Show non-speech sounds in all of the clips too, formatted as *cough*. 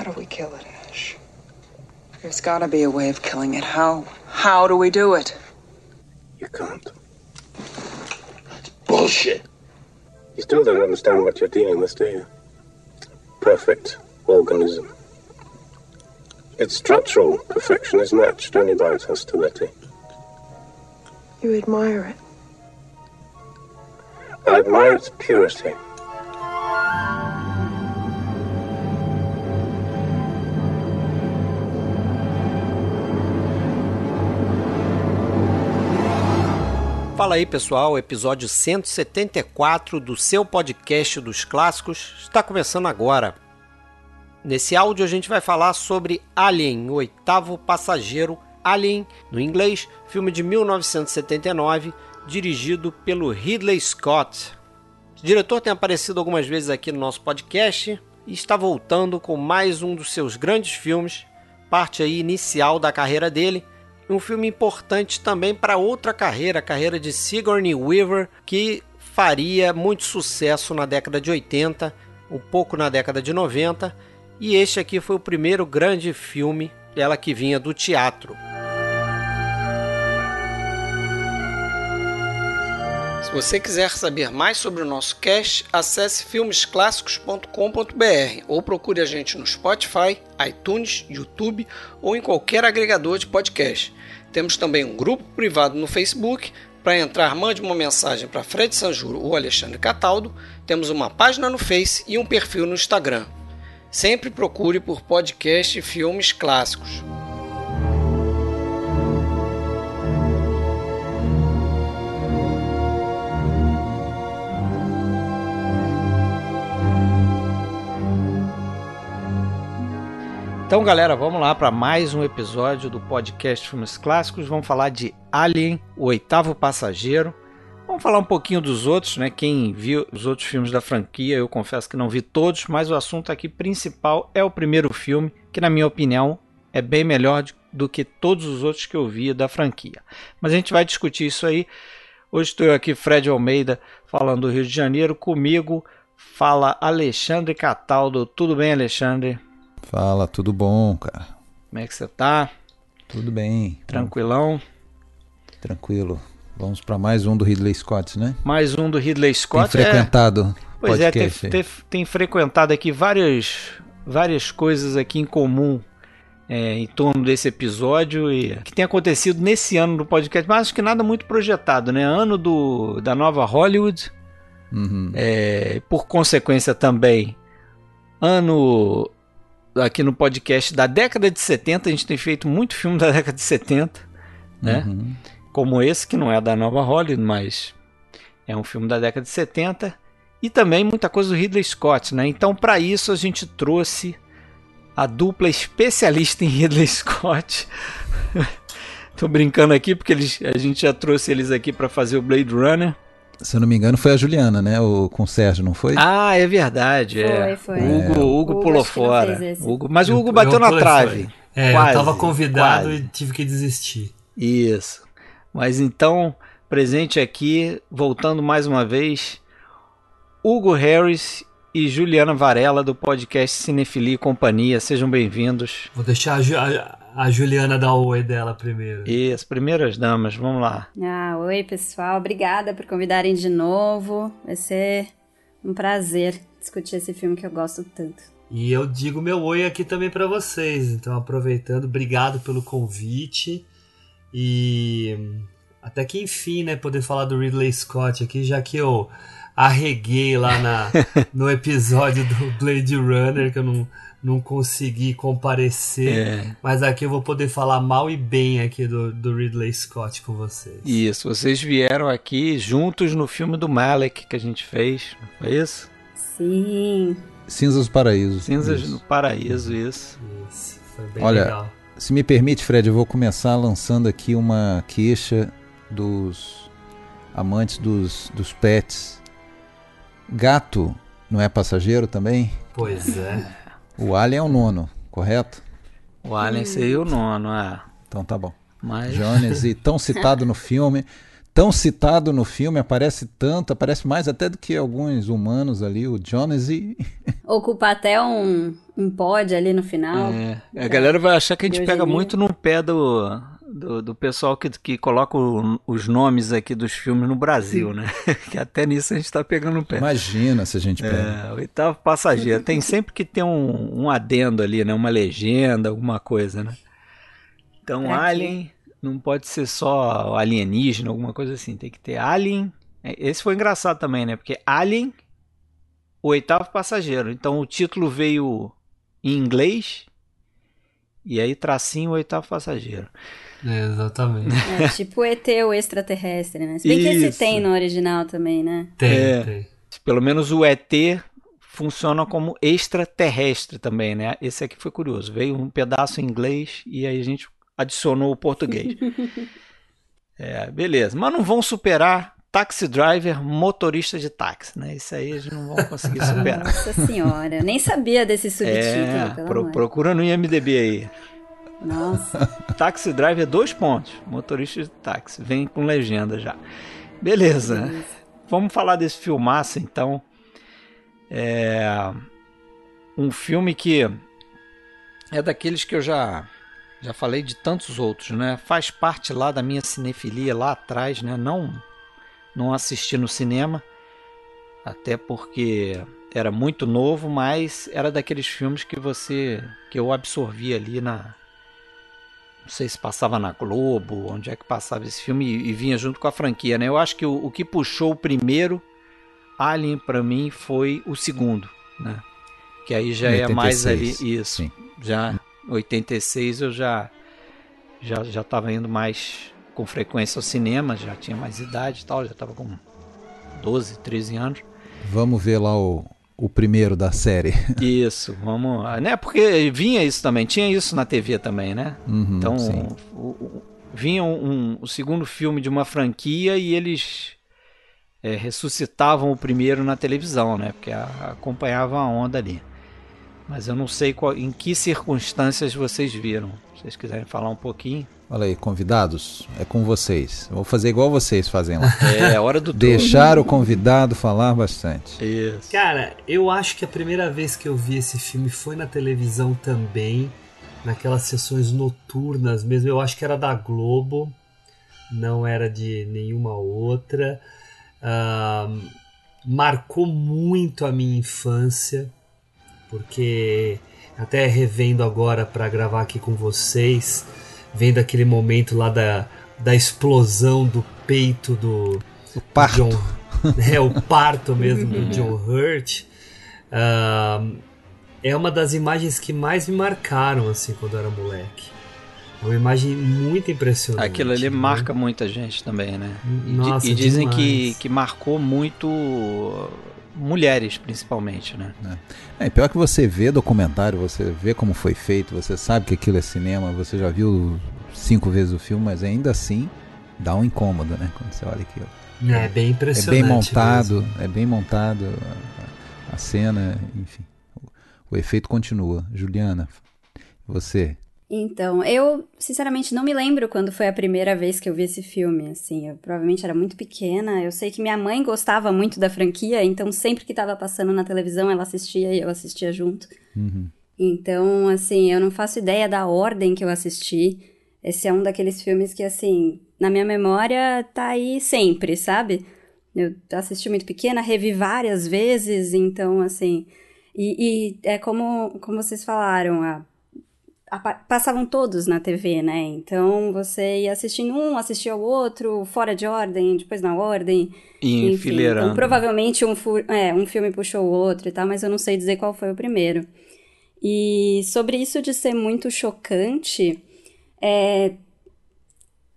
How do we kill it, Ash? There's gotta be a way of killing it. How? How do we do it? You can't. That's bullshit. You still don't understand what you're dealing with, do you? Perfect organism. Its structural perfection is matched only by its hostility. You admire it. I admire its purity. Fala aí pessoal, episódio 174 do seu podcast dos clássicos está começando agora. Nesse áudio a gente vai falar sobre Alien, o oitavo passageiro Alien, no inglês, filme de 1979, dirigido pelo Ridley Scott. O diretor tem aparecido algumas vezes aqui no nosso podcast e está voltando com mais um dos seus grandes filmes, parte aí inicial da carreira dele, um filme importante também para outra carreira, a carreira de Sigourney Weaver, que faria muito sucesso na década de 80, um pouco na década de 90, e este aqui foi o primeiro grande filme, ela que vinha do teatro. Se você quiser saber mais sobre o nosso cast, acesse filmesclássicos.com.br ou procure a gente no Spotify, iTunes, YouTube ou em qualquer agregador de podcast. Temos também um grupo privado no Facebook. Para entrar, mande uma mensagem para Fred Sanjuro ou Alexandre Cataldo. Temos uma página no Face e um perfil no Instagram. Sempre procure por podcast e filmes clássicos. Então, galera, vamos lá para mais um episódio do podcast Filmes Clássicos. Vamos falar de Alien, o oitavo passageiro. Vamos falar um pouquinho dos outros, né? Quem viu os outros filmes da franquia, eu confesso que não vi todos, mas o assunto aqui principal é o primeiro filme, que na minha opinião é bem melhor do que todos os outros que eu vi da franquia. Mas a gente vai discutir isso aí. Hoje estou aqui, Fred Almeida, falando do Rio de Janeiro. Comigo fala Alexandre Cataldo. Tudo bem, Alexandre? Fala, tudo bom, cara? Como é que você tá? Tudo bem. Tranquilão? Tranquilo. Vamos para mais um do Ridley Scott, né? Mais um do Ridley Scott. Tem frequentado. É... Pois é, tem, tem, tem, frequentado aqui várias, várias coisas aqui em comum é, em torno desse episódio e que tem acontecido nesse ano do podcast, mas acho que nada muito projetado, né? Ano do, da nova Hollywood. Uhum. É, por consequência também, ano aqui no podcast da década de 70. A gente tem feito muito filme da década de 70, né? Uhum. Como esse, que não é da nova Hollywood, mas é um filme da década de 70. E também muita coisa do Ridley Scott, né? Então, para isso, a gente trouxe a dupla especialista em Ridley Scott. *laughs* Tô brincando aqui porque eles, a gente já trouxe eles aqui para fazer o Blade Runner. Se eu não me engano, foi a Juliana, né? O, com o Sérgio, não foi? Ah, é verdade. Foi, é. foi. O Hugo. Hugo Hugo pulou fora. Hugo, mas o Eu- Hugo bateu eu na trave. foi. É, Quase, eu tava convidado quase. e tive que desistir. Isso. Mas então, presente aqui, voltando mais uma vez, Hugo Harris e Juliana Varela do podcast Cinefilia e Companhia. Sejam bem-vindos. Vou deixar a, Ju- a- a Juliana dar o oi dela primeiro. E as primeiras damas, vamos lá. Ah, oi pessoal, obrigada por convidarem de novo. Vai ser um prazer discutir esse filme que eu gosto tanto. E eu digo meu oi aqui também pra vocês. Então, aproveitando, obrigado pelo convite. E até que enfim, né, poder falar do Ridley Scott aqui, já que eu arreguei lá na, *laughs* no episódio do Blade Runner, que eu não, não consegui comparecer. É. Mas aqui eu vou poder falar mal e bem aqui do, do Ridley Scott com vocês. Isso, vocês vieram aqui juntos no filme do Malek que a gente fez, não foi isso? Sim. Cinzas do Paraíso. Cinzas Isso. no Paraíso, isso. Isso, foi bem Olha, legal. Se me permite, Fred, eu vou começar lançando aqui uma queixa dos amantes dos, dos pets. Gato não é passageiro também? Pois é. O Alien é o nono, correto? O Alien seria o nono, é. Então tá bom. Mas Jones, e tão citado no filme. tão citado no filme, aparece tanto, aparece mais até do que alguns humanos ali, o Jonesy. *laughs* Ocupa até um, um pod ali no final. É, a galera vai achar que a gente pega muito no pé do, do, do pessoal que, que coloca o- os nomes aqui dos filmes no Brasil, né? *laughs* que até nisso a gente tá pegando no pé. Imagina se a gente pega. É, oitavo passageiro. Tem sempre que ter um, um adendo ali, né? Uma legenda, alguma coisa, né? Então, Pra quê? Alien não pode ser só alienígena, alguma coisa assim. Tem que ter Alien. É, Esse foi engraçado também, né? Porque Alien, o oitavo passageiro. Então, o título veio em inglês e aí tracinho o oitavo passageiro. É, exatamente. É tipo ET, o extraterrestre, né? Se bem que esse Isso. tem no original também, né? Tem, É. tem. Pelo menos o ET funciona como extraterrestre também, né? Esse aqui foi curioso. Veio um pedaço em inglês e aí a gente adicionou o português. *laughs* É, beleza. Mas não vão superar taxi driver, motorista de táxi, né? Isso aí eles não vão conseguir *laughs* superar. Nossa senhora, eu nem sabia desse subtítulo, é, pro- procura no IMDB aí. Nossa, *laughs* Taxi driver, dois pontos. Motorista de táxi. Vem com legenda já. Beleza. Vamos falar desse filmaço então. É um filme que é daqueles que eu já já falei de tantos outros, né? Faz parte lá da minha cinefilia lá atrás, né? Não não assisti no cinema, até porque era muito novo, mas era daqueles filmes que você que eu absorvi ali na não sei se passava na Globo, onde é que passava esse filme e, e vinha junto com a franquia, né? Eu acho que o, o que puxou o primeiro Alien pra mim foi o segundo, né? Que aí já Em é mais ali 86, isso. sim. Já 86 eu já já já tava indo mais com frequência ao cinema, já tinha mais idade e tal, já tava com 12, 13 anos. Vamos ver lá o, o primeiro da série. *laughs* Isso, vamos, né? Porque vinha isso também, tinha isso na TV também, né? Uhum, Então, o, o- vinha um, um- o segundo filme de uma franquia e eles é, ressuscitavam o primeiro na televisão, né? Porque a- acompanhavam a onda ali. Mas eu não sei qual- em que circunstâncias vocês viram. Se vocês quiserem falar um pouquinho. Olha aí, convidados, é com vocês. Eu Vou fazer igual vocês fazem lá. *laughs* É a hora do Deixar o convidado falar bastante. Isso. Cara, eu acho que a primeira vez que eu vi esse filme foi na televisão também, naquelas sessões noturnas mesmo. Eu acho que era da Globo, não era de nenhuma outra. Ahn, marcou muito a minha infância, porque até revendo agora para gravar aqui com vocês, vendo aquele momento lá da, da explosão do peito do, O parto. John, *laughs* é o parto mesmo do John Hurt. Ahn, é uma das imagens que mais me marcaram assim quando eu era moleque. É uma imagem muito impressionante. Aquilo ali né? marca muita gente também, né? E, Nossa, e dizem que, que marcou muito mulheres, principalmente, né? É, pior que você vê documentário, você vê como foi feito, você sabe que aquilo é cinema, você já viu cinco vezes o filme, mas ainda assim dá um incômodo, né? Quando você olha aquilo. É bem É impressionante. bem montado, mesmo. é bem montado a, a cena, enfim. O, o efeito continua. Juliana, você. Então, eu sinceramente não me lembro quando foi a primeira vez que eu vi esse filme, assim, eu provavelmente era muito pequena, eu sei que minha mãe gostava muito da franquia, então sempre que tava passando na televisão ela assistia e eu assistia junto. Uhum. Então, assim, eu não faço ideia da ordem que eu assisti. Esse é um daqueles filmes que, assim, na minha memória tá aí sempre, sabe? Eu assisti muito pequena, revi várias vezes, então, assim. E, e é como, como vocês falaram, a- passavam todos na TV, né? Então você ia assistindo um, assistia o outro, fora de ordem, depois na ordem. E Enfim, enfileirando. Então, provavelmente um, é, um filme puxou o outro e tal, mas eu não sei dizer qual foi o primeiro. E sobre isso de ser muito chocante, é,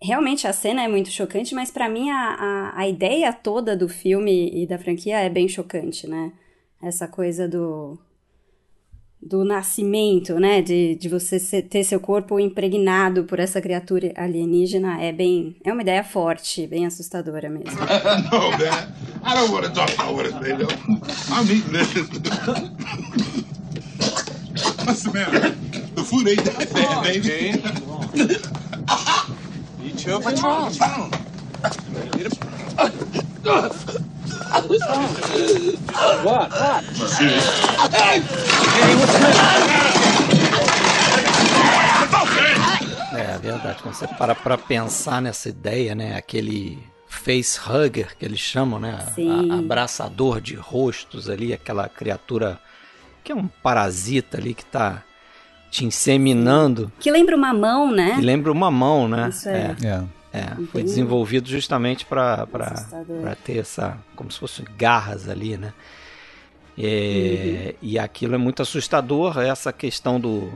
realmente a cena é muito chocante, mas pra mim a, a, a ideia toda do filme e da franquia é bem chocante, né? Essa coisa do, do nascimento, né? De, de você ter seu corpo impregnado por essa criatura alienígena é bem. É uma ideia forte, bem assustadora mesmo. *laughs* no, man. I don't want to talk about what they know. I'm eating this. What's the matter? The food ain't that bad, baby. *laughs* Eat your patrol. *laughs* What? What? É verdade, quando você para pra pensar nessa ideia, né? Aquele facehugger que eles chamam, né? A- abraçador de rostos ali, aquela criatura que é um parasita ali que tá te inseminando. Que lembra uma mão, né? Que lembra uma mão, né? Isso é. É. É, foi Entendi. desenvolvido justamente para Assustador. ter essa, como se fossem garras ali, né? É, E aquilo é muito assustador, essa questão do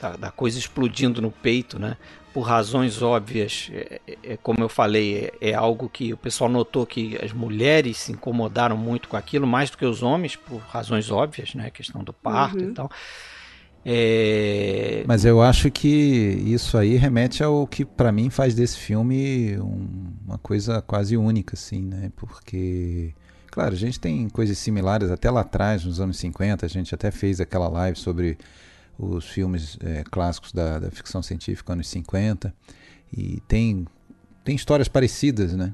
da, da coisa explodindo no peito, né? Por razões óbvias, é, é- é como eu falei, é, é algo que o pessoal notou que as mulheres se incomodaram muito com aquilo, mais do que os homens, por razões óbvias, né? A questão do parto Uhum. e tal. É, Mas eu acho que isso aí remete ao que pra mim faz desse filme um- uma coisa quase única, assim, né? Porque, claro, a gente tem coisas similares até lá atrás, nos anos 50, a gente até fez aquela live sobre os filmes eh, clássicos da, da ficção científica anos 50 e tem, tem histórias parecidas, né?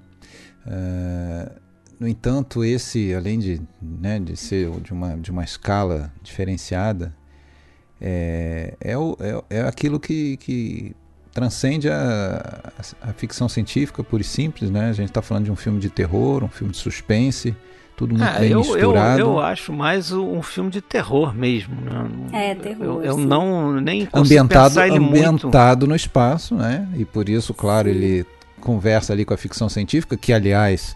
Ah, no entanto, esse, além de, né, de ser de uma, de uma escala diferenciada, é, é, o- é, é aquilo que, que transcende a, a, ficção científica pura e simples, né? A gente está falando de um filme de terror, um filme de suspense, tudo muito Ah, bem eu, eu, misturado. eu acho mais um filme de terror mesmo. Né? É, terror, Eu, eu não nem ambientado, ele muito. ambientado no espaço, né? E por isso, claro, Sim. ele conversa ali com a ficção científica, que aliás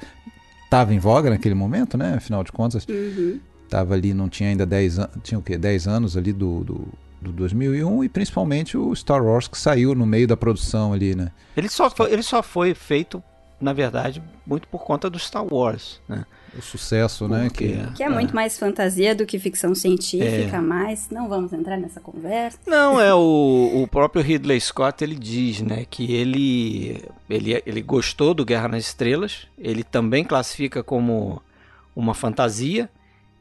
estava em voga naquele momento, né? Afinal de contas, Uhum. Tava ali, não tinha ainda 10 anos, tinha o quê? 10 anos ali do, do, do 2001 e principalmente o Star Wars que saiu no meio da produção ali, né? Ele só, foi, ele só foi feito, na verdade, muito por conta do Star Wars. Né? O sucesso, né? Porque- Que, Que é muito mais fantasia do que ficção científica, mas não vamos entrar nessa conversa. Não, é o, o próprio Ridley Scott, ele diz, né, que ele, ele, ele gostou do Guerra nas Estrelas, ele também classifica como uma fantasia,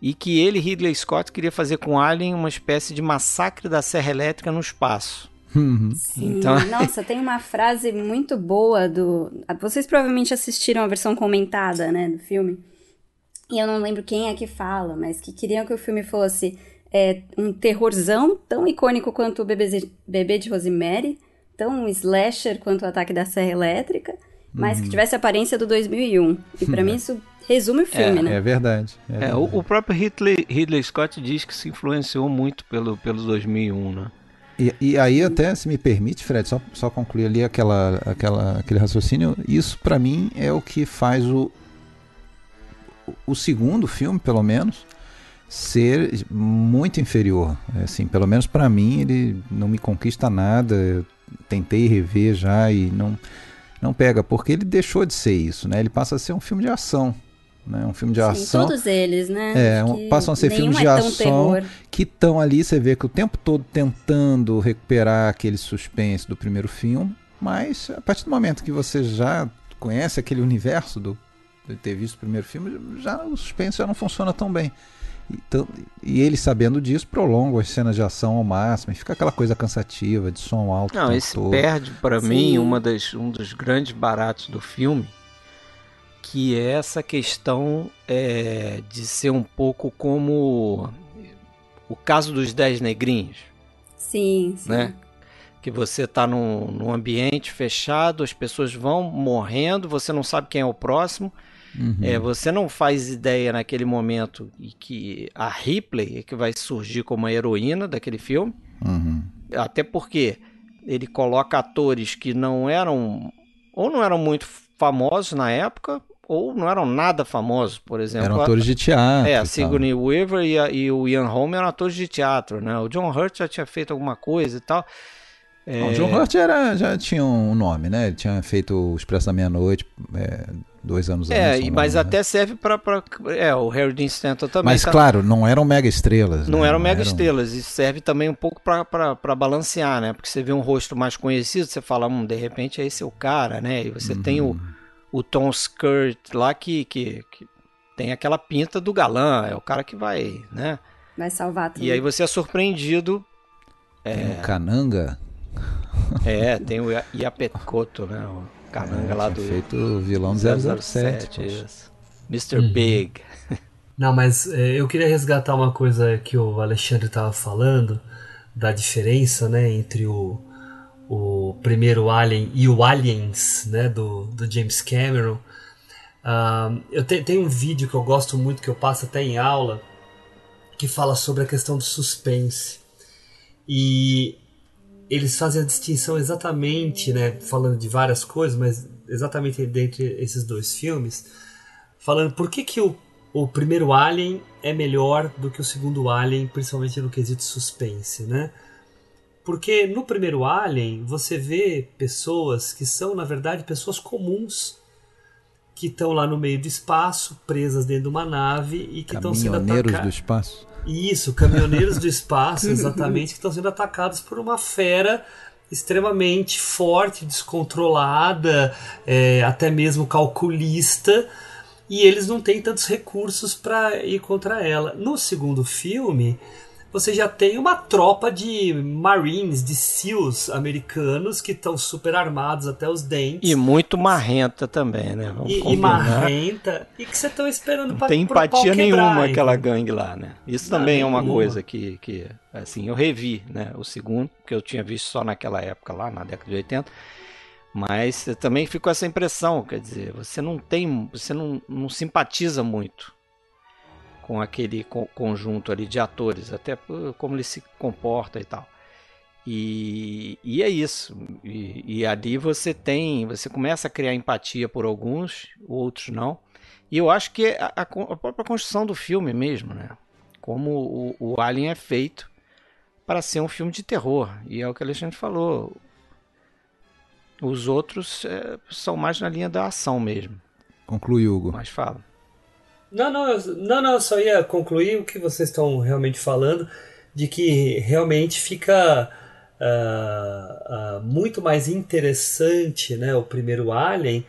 e que ele, Ridley Scott, queria fazer com Alien uma espécie de massacre da Serra Elétrica no espaço. Uhum. Sim. Então- *laughs* Nossa, tem uma frase muito boa do. Vocês provavelmente assistiram a versão comentada, né, do filme. E eu não lembro quem é que fala, mas que queriam que o filme fosse é, um terrorzão tão icônico quanto o Bebê, Bebê de Rosemary, tão um slasher quanto o Ataque da Serra Elétrica, mas Uhum. que tivesse a aparência do 2001. E pra mim isso resume o filme, né? é verdade. É É, verdade. o, o próprio Ridley, Ridley Scott diz que se influenciou muito pelo, pelo 2001, né? E, e aí até, se me permite, Fred, só, só concluir ali aquela, aquela, aquele raciocínio, isso pra mim é o que faz o, o segundo filme, pelo menos, ser muito inferior. É, Assim, pelo menos pra mim, ele não me conquista nada. Eu tentei rever já e não, não pega, porque ele deixou de ser isso, né? Ele passa a ser um filme de ação. Né? Um filme de Sim, ação todos eles, né? É, um- passam a ser filmes de é tão ação terror. que estão ali, você vê que o tempo todo tentando recuperar aquele suspense do primeiro filme, mas a partir do momento que você já conhece aquele universo do de ter visto o primeiro filme, já o suspense já não funciona tão bem. Então, e ele sabendo disso, prolonga as cenas de ação ao máximo, e fica aquela coisa cansativa, de som alto. Não, esse todo. perde Sim. mim uma das, um dos grandes baratos do filme, que é essa questão é, de ser um pouco como o caso dos Dez Negrinhos, Sim, sim. né? Que você tá num, num ambiente fechado, as pessoas vão morrendo, você não sabe quem é o próximo, Uhum. é, você não faz ideia naquele momento e que a Ripley é que vai surgir como a heroína daquele filme. Uhum. Até porque ele coloca atores que não eram ou não eram muito famosos na época ou não eram nada famosos, por exemplo. Eram atores de teatro. é, a tal. Sigourney Weaver e, a- e o Ian Holm eram atores de teatro, né? O John Hurt já tinha feito alguma coisa e tal. É, Bom, O John Hurt era, já tinha um nome, né? Ele tinha feito o Expresso da Meia-Noite é, dois anos É, antes. um mas ano, né? até serve pra, pra- É, o Harry Dean Stanton também. Mas tá- claro, não eram mega estrelas. Não né? eram mega estrelas, e serve também um pouco pra balancear, né? Porque você vê um rosto mais conhecido, você fala, hum, de repente é esse o cara, né? E você tem Uhum. o, o Tom Skirt lá que, que, que tem aquela pinta do galã, é o cara que vai, né? Vai salvar tudo. E aí você é surpreendido. Tem o Cananga. É, tem o Ia- Iapecoto, né? O cananga É, lá do feito o vilão 007, poxa. isso. Mr. Big. Não, mas é, eu queria resgatar uma coisa que o Alexandre estava falando, da diferença né, entre o primeiro Alien e o Aliens, né, do, do James Cameron. Ah, eu te, tenho um vídeo que eu gosto muito, que eu passo até em aula, que fala sobre a questão do suspense. E eles fazem a distinção exatamente, né, falando de várias coisas, mas exatamente dentre esses dois filmes, falando por que, que o, o primeiro Alien é melhor do que o segundo Alien, principalmente no quesito suspense, né? Porque no primeiro Alien você vê pessoas que são, na verdade, pessoas comuns que estão lá no meio do espaço, presas dentro de uma nave e que estão sendo Caminhoneiros do atacadas. espaço. Isso, caminhoneiros do espaço, exatamente, que estão sendo atacados por uma fera extremamente forte, descontrolada, é, até mesmo calculista, e eles não têm tantos recursos para ir contra ela. No segundo filme, você já tem uma tropa de Marines, de SEALs americanos que estão super armados até os dentes. E muito marrenta também, né? Vamos E, e marrenta, e que você estão esperando Não pra tem empatia nenhuma aquela gangue lá, né? Isso Não, também é uma nenhuma. coisa que, que, assim, eu revi, né? O segundo, que eu tinha visto só naquela época lá, na década de 80. Mas também ficou essa impressão, quer dizer, você não tem, você não, não simpatiza muito com aquele co- conjunto ali de atores, até como ele se comporta e tal. E, e é isso. E, e ali você tem, você começa a criar empatia por alguns, outros não. E eu acho que é a, a, a própria construção do filme mesmo, né? Como o, o Alien é feito para ser um filme de terror. E é o que o Alexandre falou. Os outros é, são mais na linha da ação mesmo. Conclui, Hugo. Mas fala. Não, não, eu, não, não, só ia concluir o que vocês estão realmente falando, de que realmente fica ah, ah, muito mais interessante né, o primeiro Alien,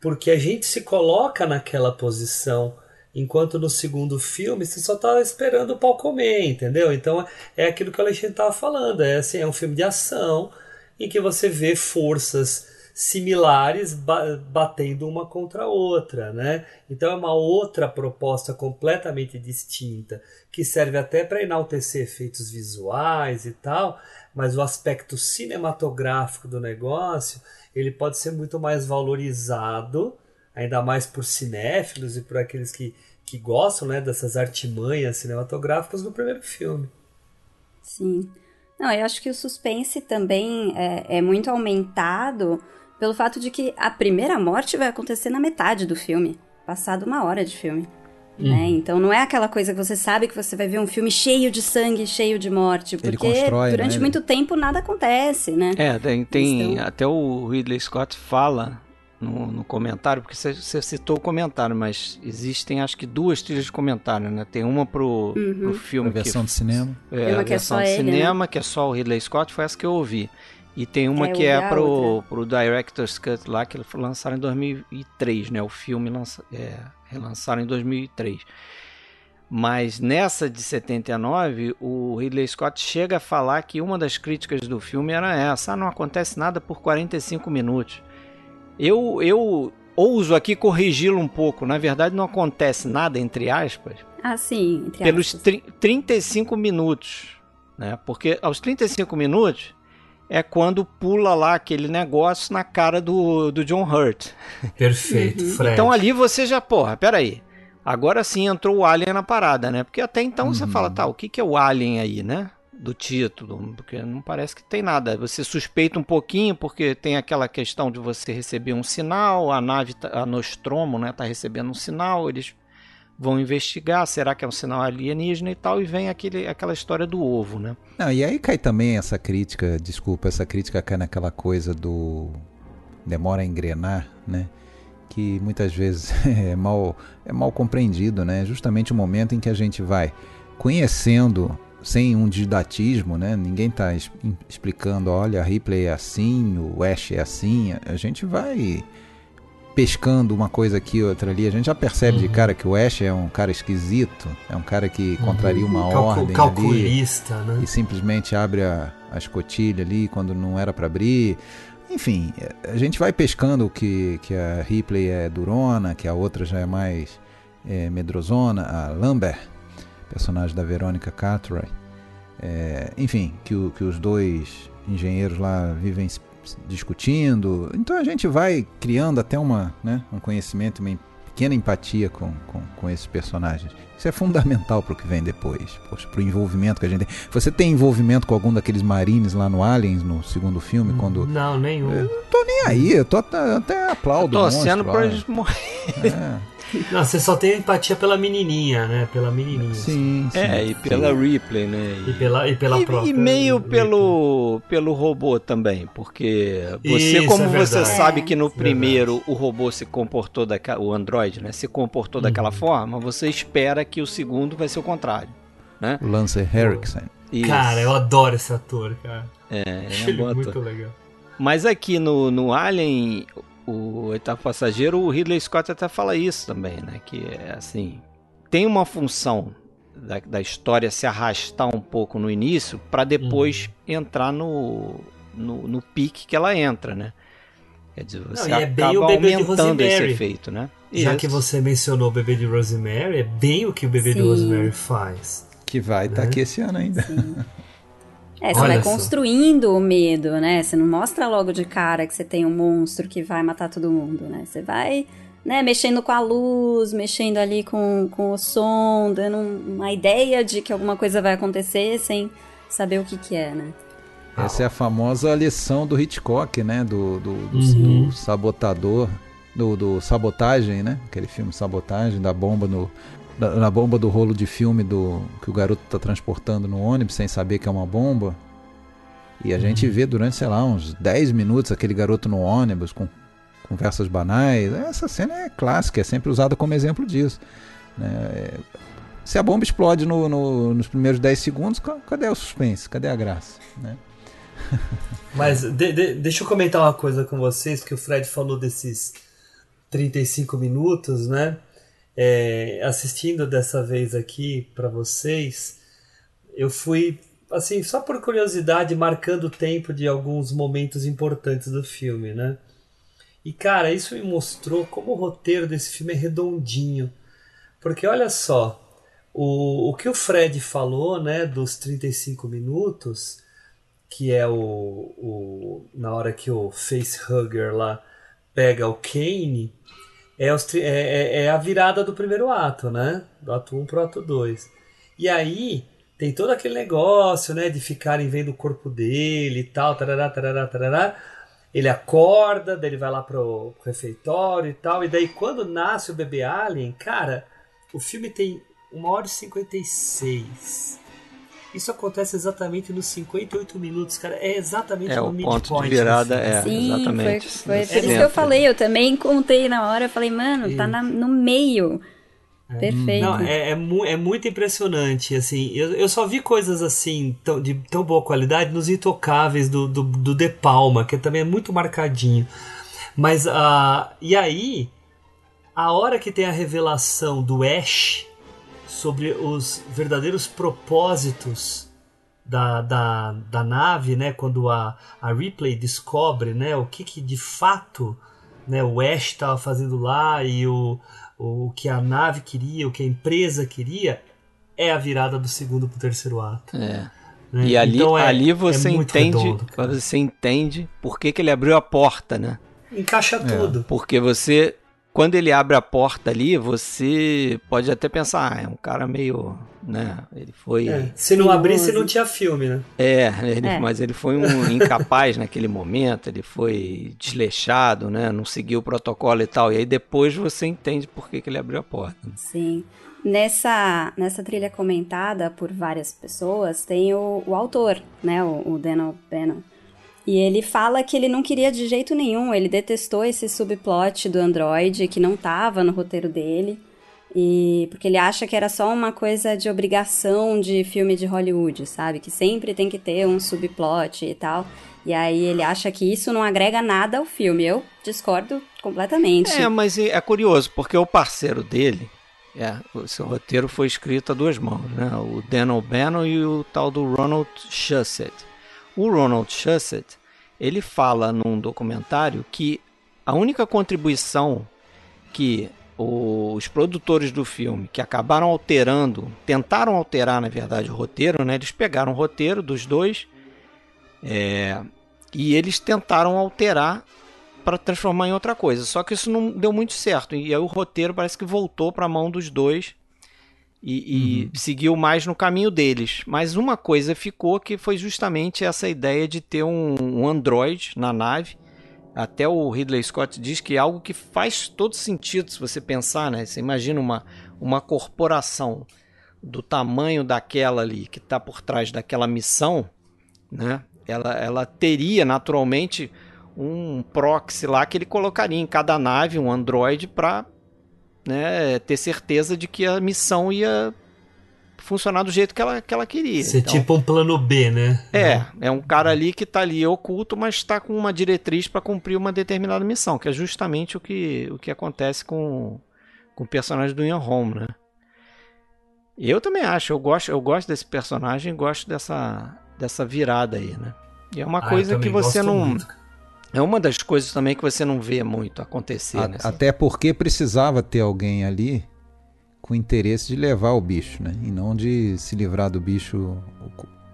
porque a gente se coloca naquela posição, enquanto no segundo filme você só tá esperando o pau comer, entendeu? Então é aquilo que o Alexandre estava falando, é, assim, é um filme de ação em que você vê forças similares ba- batendo uma contra a outra, né? Então é uma outra proposta completamente distinta que serve até para enaltecer efeitos visuais e tal, mas o aspecto cinematográfico do negócio ele pode ser muito mais valorizado, ainda mais por cinéfilos e por aqueles que, que gostam, né, dessas artimanhas cinematográficas do primeiro filme. Sim. Não, eu acho que o suspense também é, é muito aumentado pelo fato de que a primeira morte vai acontecer na metade do filme, passado uma hora de filme. Uhum. Né? Então não é aquela coisa que você sabe que você vai ver um filme cheio de sangue, cheio de morte, porque constrói, durante né? muito tempo nada acontece, né? É, tem, tem Então- até o Ridley Scott fala no, no comentário, porque você, você citou o comentário, mas existem acho que duas trilhas de comentário, né? Tem uma pro, pro filme A versão que de cinema. é, uma a que é versão só de ele, né? cinema, que é só o Ridley Scott, foi essa que eu ouvi. E tem uma É, que é a pro, outra. pro Director's Cut lá, que lançaram em 2003, né? O filme lança, é, relançaram em 2003. Mas nessa de 79, o Ridley Scott chega a falar que uma das críticas do filme era essa: ah, não acontece nada por 45 minutos. Eu, eu ouso aqui corrigi-lo um pouco. Na verdade, não acontece nada, entre aspas, Ah, sim, entre pelos aspas. tri- 35 minutos. Né? Porque aos 35 minutos é quando pula lá aquele negócio na cara do, do John Hurt. Perfeito, Fred. Então ali você já, porra, peraí. Agora sim entrou o Alien na parada, né? Porque até então você fala, tá, o que, que é o Alien aí, né? Do título, porque não parece que tem nada. Você suspeita um pouquinho, porque tem aquela questão de você receber um sinal, a nave, tá- a Nostromo, né, tá recebendo um sinal, eles vão investigar, será que é um sinal alienígena e tal, e vem aquele, aquela história do ovo, né? Não, e aí cai também essa crítica, desculpa, essa crítica cai naquela coisa do demora a engrenar, né? Que muitas vezes *laughs* é mal, é mal compreendido, né? Justamente o momento em que a gente vai conhecendo sem um didatismo, né? Ninguém está explicando, olha, a Ripley é assim, o Ash é assim. A gente vai pescando uma coisa aqui, outra ali. A gente já percebe de cara que o Ash é um cara esquisito, é um cara que contraria uma Calcu- ordem ali calculista, né? e simplesmente abre a, a escotilha ali quando não era para abrir. enfim, a gente vai pescando que, que a Ripley é durona, que a outra já é mais é, medrosona, a Lambert, personagem da Verônica Cartwright. É, enfim, que, o, que os dois engenheiros lá vivem discutindo. Então a gente vai criando até uma, né, um conhecimento, uma pequena empatia com, com, com esses personagens. Isso é fundamental para o que vem depois, para o envolvimento que a gente tem. Você tem envolvimento com algum daqueles marines lá no Aliens, no segundo filme? quando Não, nenhum. Eu não tô nem aí, eu tô até aplaudo. Torcendo para eles morrerem. É. Não, você só tem empatia pela menininha, né? Pela menininha. Sim, sim. É, e pela sim. Ripley, né? E pela, e pela e, própria. E meio pelo, pelo robô também, porque você, Isso, como é você sabe que no É primeiro o robô se comportou daquela, o Android, né? Se comportou daquela forma, você espera que o segundo vai ser o contrário, né? O Lance Henriksen. Isso. Cara, eu adoro esse ator, cara. É, ele é um ele muito legal. Mas aqui no, no Alien, o oitavo passageiro, o Ridley Scott até fala isso também, né? Que é assim, tem uma função da, da história se arrastar um pouco no início para depois entrar no, no, no pique que ela entra, né? Quer dizer, você e é bem acaba de aumentando esse efeito, né? Já Isso. que você mencionou o bebê de Rosemary, é bem o que o bebê de Sim. Rosemary faz. Que vai estar Né? aqui esse ano ainda. *laughs* É, você Olha vai só. construindo o medo, né? Você não mostra logo de cara que você tem um monstro que vai matar todo mundo, né? Você vai, né, mexendo com a luz, mexendo ali com, com o som, dando um- uma ideia de que alguma coisa vai acontecer sem saber o que que é, né? Essa é a famosa lição do Hitchcock, né? Do, do, do- Uhum. do sabotador, do, do sabotagem, né? Aquele filme Sabotagem, da bomba no. Da- na bomba do rolo de filme do que o garoto tá transportando no ônibus sem saber que é uma bomba. E a gente vê durante, sei lá, uns 10 minutos aquele garoto no ônibus com conversas banais. Essa cena é clássica, é sempre usada como exemplo disso. né? É, Se a bomba explode no- no- nos primeiros 10 segundos, ca- cadê o suspense? Cadê a graça? Né? *laughs* Mas de- de- deixa eu comentar uma coisa com vocês, que o Fred falou desses 35 minutos, né? É, assistindo dessa vez aqui para vocês, eu fui, assim, só por curiosidade, marcando o tempo de alguns momentos importantes do filme, né? E cara, isso me mostrou como o roteiro desse filme é redondinho. Porque olha só, o, o que o Fred falou, né, dos 35 minutos, que é o, o na hora que o facehugger lá pega o Kane, é, os é, é- é a virada do primeiro ato, né? Do ato 1 pro ato 2. E aí tem todo aquele negócio, né, de ficarem vendo o corpo dele e tal, tarará, tarará, tarará. Ele acorda, daí ele vai lá pro, pro refeitório e tal, e daí quando nasce o bebê alien, cara, o filme tem 1 hora e 56. Isso acontece exatamente nos 58 minutos, cara. É exatamente É, no o ponto de virada é. Sim, exatamente. foi, foi por isso que eu falei. Eu também contei na hora. Eu falei, mano, tá na- no meio. Perfeito. Não, é, é, mu- é muito impressionante, assim, eu, eu só vi coisas assim, tão, de tão boa qualidade nos Intocáveis do, do, do De Palma, que também é muito marcadinho. Mas, ah, e aí, a hora que tem a revelação do Ash sobre os verdadeiros propósitos da, da, da nave, né, quando a, a Ripley descobre, né, o que, que de fato né, o Ash estava fazendo lá e o, o que a nave queria, o que a empresa queria, é a virada do segundo pro terceiro ato. É. né? E ali, Então é- ali você é entende, redondo, você entende por que, que ele abriu a porta, né? Encaixa tudo. Porque você, quando ele abre a porta ali, você pode até pensar, ah, é um cara meio, né? Ele foi, É, Se não abrisse, não tinha filme, né? é, ele- É. mas ele foi um *laughs* incapaz naquele momento, ele foi desleixado, né? Não seguiu o protocolo e tal. E aí depois você entende por que, que ele abriu a porta. Sim. Nessa, nessa trilha comentada por várias pessoas, tem o, o autor, né? O, o Dan O'Bannon. E ele fala que ele não queria de jeito nenhum, ele detestou esse subplot do Android, que não tava no roteiro dele. E porque ele acha que era só uma coisa de obrigação de filme de Hollywood, sabe? Que sempre tem que ter um subplot e tal. E aí ele acha que isso não agrega nada ao filme. Eu discordo completamente. É, mas é é curioso, porque o parceiro dele, é, o seu roteiro foi escrito a duas mãos, né? O Dan O'Bannon e o tal do Ronald Shusett. O Ronald Shusett, ele fala num documentário que a única contribuição que os produtores do filme, que acabaram alterando, tentaram alterar, na verdade, o roteiro, né? Eles pegaram o roteiro dos dois é, e eles tentaram alterar para transformar em outra coisa. Só que isso não deu muito certo. E aí o roteiro parece que voltou para a mão dos dois e, e uhum. seguiu mais no caminho deles. Mas uma coisa ficou que foi justamente essa ideia de ter um, um Android na nave. Até o Ridley Scott diz que é algo que faz todo sentido se você pensar, né? Você imagina uma, uma corporação do tamanho daquela ali que está por trás daquela missão, né? Ela, ela teria naturalmente um proxy lá que ele colocaria em cada nave, um Android, para né, ter certeza de que a missão ia funcionar do jeito que ela, que ela queria. Ser então, tipo um plano B, né? É, é um cara ali que está ali oculto, mas está com uma diretriz para cumprir uma determinada missão, que é justamente o que, o que acontece com, com o personagem do Ian Holm, né? Eu também acho, eu gosto, eu gosto desse personagem, gosto dessa, dessa virada aí, né? E é uma ah, coisa que você não. Muito. É uma das coisas também que você não vê muito acontecer. A, né? Até porque precisava ter alguém ali com interesse de levar o bicho, né? E não de se livrar do bicho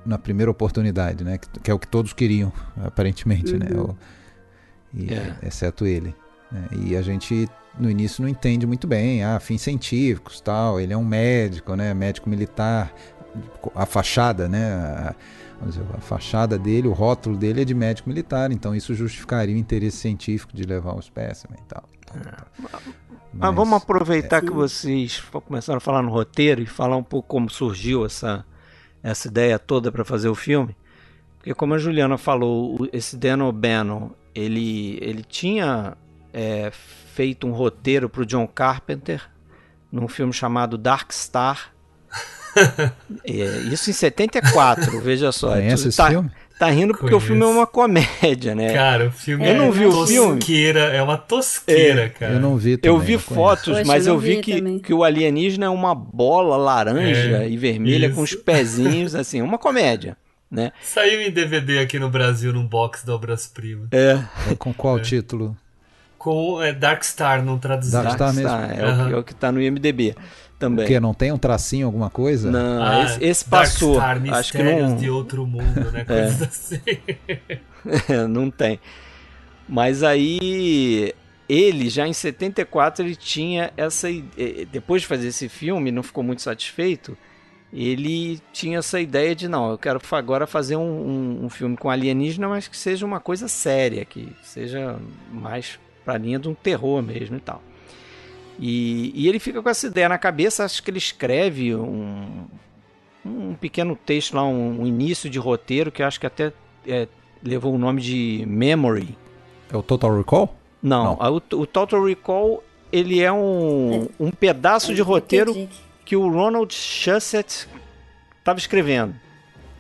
na primeira oportunidade, né? Que, que é o que todos queriam, aparentemente, né? uhum. né? O, e, é. Exceto ele. Né? E a gente no início não entende muito bem, ah, fins científicos, tal. Ele é um médico, né? Médico militar. A fachada, né? A, a fachada dele, o rótulo dele é de médico militar, então isso justificaria o interesse científico de levar o espécimen e tal. Mas, Mas, vamos aproveitar é, que vocês começaram a falar no roteiro e falar um pouco como surgiu essa, essa ideia toda para fazer o filme. Porque como a Juliana falou, esse Dan O'Bannon, ele, ele tinha é, feito um roteiro para o John Carpenter num filme chamado Dark Star, é, isso em 74, veja só. Conhece esse tá, filme? Tá rindo porque Conheço. o filme é uma comédia, né? Cara, o filme eu é não vi o filme. É uma tosqueira, é, cara. Eu não vi também, Eu vi fotos, Poxa, mas eu, vi, vi que, que o alienígena é uma bola laranja é, e vermelha isso. com os *laughs* pezinhos, assim, uma comédia. Né? Saiu em DVD aqui no Brasil num box do Obras Prima. É. é com qual título? Com é, Dark Star, não traduzido. Dark, Dark Star, mesmo. É, uhum. o que, é o que tá no IMDB também. Porque não tem um tracinho, alguma coisa? Não, ah, esse, esse passou. Star, Acho que não. de outro mundo, né? *laughs* É. Coisas assim. *laughs* é, não tem. Mas aí ele já em 74 ele tinha essa depois de fazer esse filme não ficou muito satisfeito ele tinha essa ideia de não eu quero agora fazer um, um, um filme com alienígena mas que seja uma coisa séria que seja mais para linha de um terror mesmo e tal e, e, ele fica com essa ideia na cabeça, acho que ele escreve um, um pequeno texto lá, um, um início de roteiro que acho que até é, levou o nome de Memory. É o Total Recall? Não, Não. O, o, Total Recall ele é um, um pedaço de roteiro que o Ronald Shusett estava escrevendo.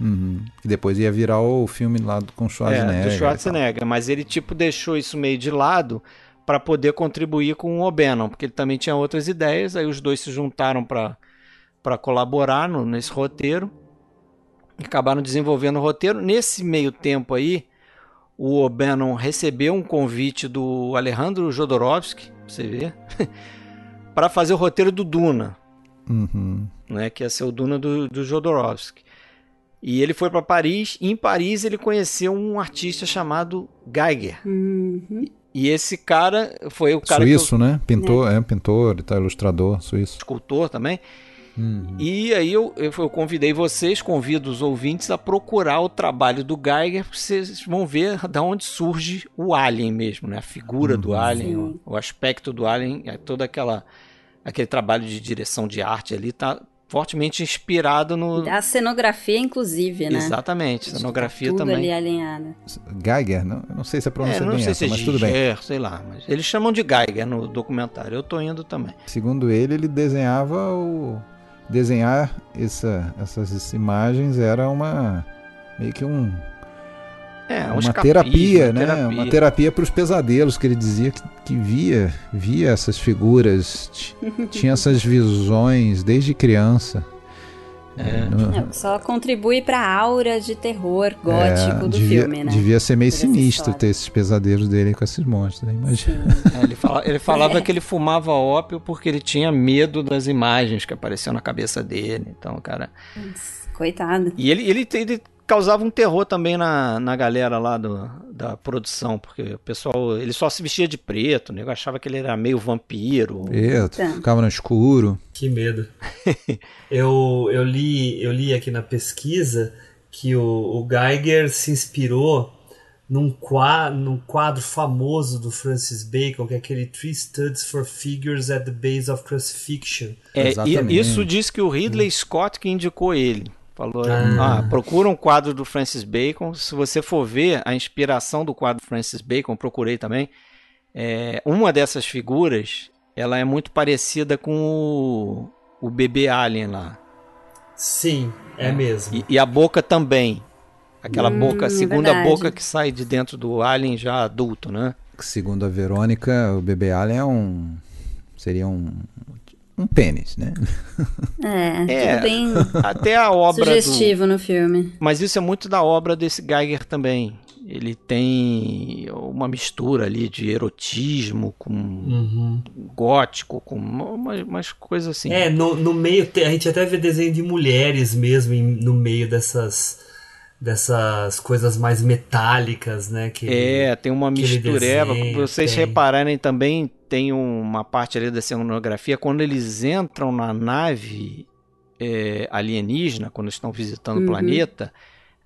Uhum. E depois ia virar o filme lá com Schwarzenegger. É, do Schwarzenegger, mas ele tipo deixou isso meio de lado para poder contribuir com o O'Bannon, porque ele também tinha outras ideias, aí os dois se juntaram para colaborar no, nesse roteiro e acabaram desenvolvendo o roteiro. Nesse meio tempo aí, o O'Bannon recebeu um convite do Alejandro Jodorowsky, você vê, *laughs* para fazer o roteiro do Duna, uhum. né, que ia ser o Duna do, do Jodorowsky. E ele foi para Paris, e em Paris ele conheceu um artista chamado Geiger. Uhum. E esse cara foi o cara suíço, eu... né? Pintor, é. é pintor, tá ilustrador, suíço. Escultor também. Uhum. E aí eu, eu, eu, convidei vocês, convido os ouvintes a procurar o trabalho do Geiger, vocês vão ver da onde surge o Alien mesmo, né? A figura uhum. do Alien, o, o, aspecto do Alien, é todo aquela aquele trabalho de direção de arte ali tá fortemente inspirado no. A cenografia, inclusive, né? Exatamente, a cenografia tá tudo também. ali alinhada. Geiger, não, não sei se a pronúncia é, não bem sei essa, se mas tudo bem. É, sei lá, mas eles chamam de Geiger no documentário. Eu tô indo também. Segundo ele, ele desenhava o desenhar essa, essas imagens era uma meio que um é, uma terapia, né? Terapia. Uma terapia para os pesadelos que ele dizia que, que via, via essas figuras, *laughs* tinha essas visões desde criança. É. No... É, só contribui pra aura de terror gótico é, do devia, filme, né? Devia ser meio sinistro ter esses pesadelos dele com esses monstros, né? imagina. É, ele, fala, ele, falava *laughs* que ele fumava ópio porque ele tinha medo das imagens que apareciam na cabeça dele. Então, cara. Coitado. E ele, ele, ele causava um terror também na, na galera lá do, da produção, porque o pessoal, ele só se vestia de preto, o nego achava que ele era meio vampiro. Preto, tá. ficava no escuro. Que medo. *laughs* eu, eu, li, eu li aqui na pesquisa que o, o Geiger se inspirou num quadro, num quadro famoso do Francis Bacon, que é aquele Three Studs for Figures at the Base of Crucifixion. É, isso diz que o Ridley Scott que indicou ele. Falou, ah. ah. procura um quadro do Francis Bacon. Se você for ver a inspiração do quadro do Francis Bacon, procurei também. É, uma dessas figuras, ela é muito parecida com o, o bebê alien lá. Sim, é, é. mesmo. E, e, a boca também. Aquela hum, boca, a segunda verdade. boca que sai de dentro do alien já adulto, né? Segundo a Verônica, o bebê alien é um seria um um pênis, né? É, é bem até a obra sugestivo do... no filme. Mas isso é muito da obra desse Geiger também. Ele tem uma mistura ali de erotismo com uhum. gótico, com umas, umas coisas assim. É, no, no meio, a gente até vê desenho de mulheres mesmo no meio dessas dessas coisas mais metálicas, né? Que é, tem uma mistureba. Vocês tem. repararem também, tem uma parte ali da cenografia, quando eles entram na nave é, alienígena, quando estão visitando uhum. o planeta,